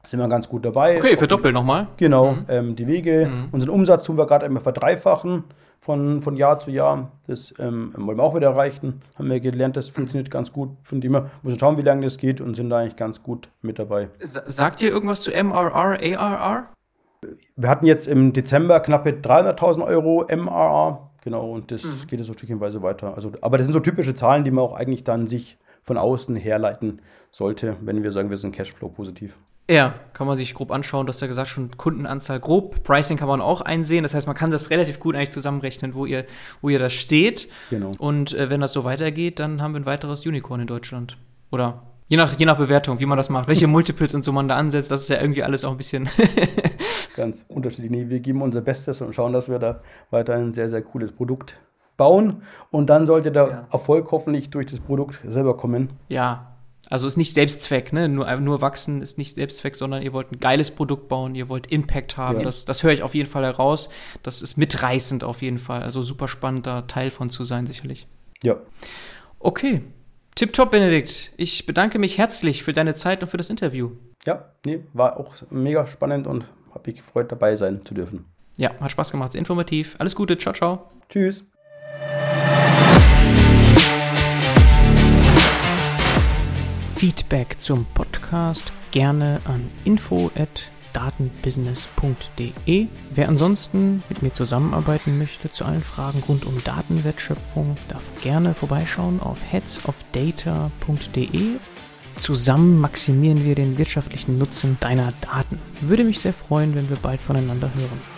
sind wir ganz gut dabei. Okay, verdoppeln nochmal. Genau, mhm. ähm, die Wege. Mhm. Unseren Umsatz tun wir gerade immer verdreifachen von, von Jahr zu Jahr. Das ähm, wollen wir auch wieder erreichen. Haben wir gelernt, das funktioniert ganz gut. Von dem her müssen schauen, wie lange das geht und sind da eigentlich ganz gut mit dabei. Sagt ihr irgendwas zu MRR, ARR? Wir hatten jetzt im Dezember knappe 300.000 Euro MRR. Genau, und das mhm. geht so stückchenweise weiter. Also, aber das sind so typische Zahlen, die man auch eigentlich dann sich von außen herleiten sollte, wenn wir sagen, wir sind Cashflow positiv. Ja, kann man sich grob anschauen. Du hast ja gesagt, schon Kundenanzahl grob. Pricing kann man auch einsehen. Das heißt, man kann das relativ gut eigentlich zusammenrechnen, wo ihr, wo ihr da steht. Genau. Und äh, wenn das so weitergeht, dann haben wir ein weiteres Unicorn in Deutschland. Oder je nach, je nach Bewertung, wie man das macht, welche Multiples und so man da ansetzt, das ist ja irgendwie alles auch ein bisschen. Ganz unterschiedlich. Nee, wir geben unser Bestes und schauen, dass wir da weiter ein sehr, sehr cooles Produkt bauen und dann sollte der ja. Erfolg hoffentlich durch das Produkt selber kommen. Ja, also ist nicht Selbstzweck, ne? Nur, nur wachsen ist nicht Selbstzweck, sondern ihr wollt ein geiles Produkt bauen, ihr wollt Impact haben. Ja. Das, das höre ich auf jeden Fall heraus. Das ist mitreißend auf jeden Fall. Also super spannend, da Teil von zu sein, sicherlich. Ja. Okay. Tipptopp, Benedikt. Ich bedanke mich herzlich für deine Zeit und für das Interview. Ja, nee, war auch mega spannend und habe mich gefreut, dabei sein zu dürfen. Ja, hat Spaß gemacht, sehr informativ. Alles Gute, ciao, ciao. Tschüss. Feedback zum Podcast gerne an info@datenbusiness.de. Wer ansonsten mit mir zusammenarbeiten möchte zu allen Fragen rund um Datenwertschöpfung, darf gerne vorbeischauen auf headsofdata.de. Zusammen maximieren wir den wirtschaftlichen Nutzen deiner Daten. Würde mich sehr freuen, wenn wir bald voneinander hören.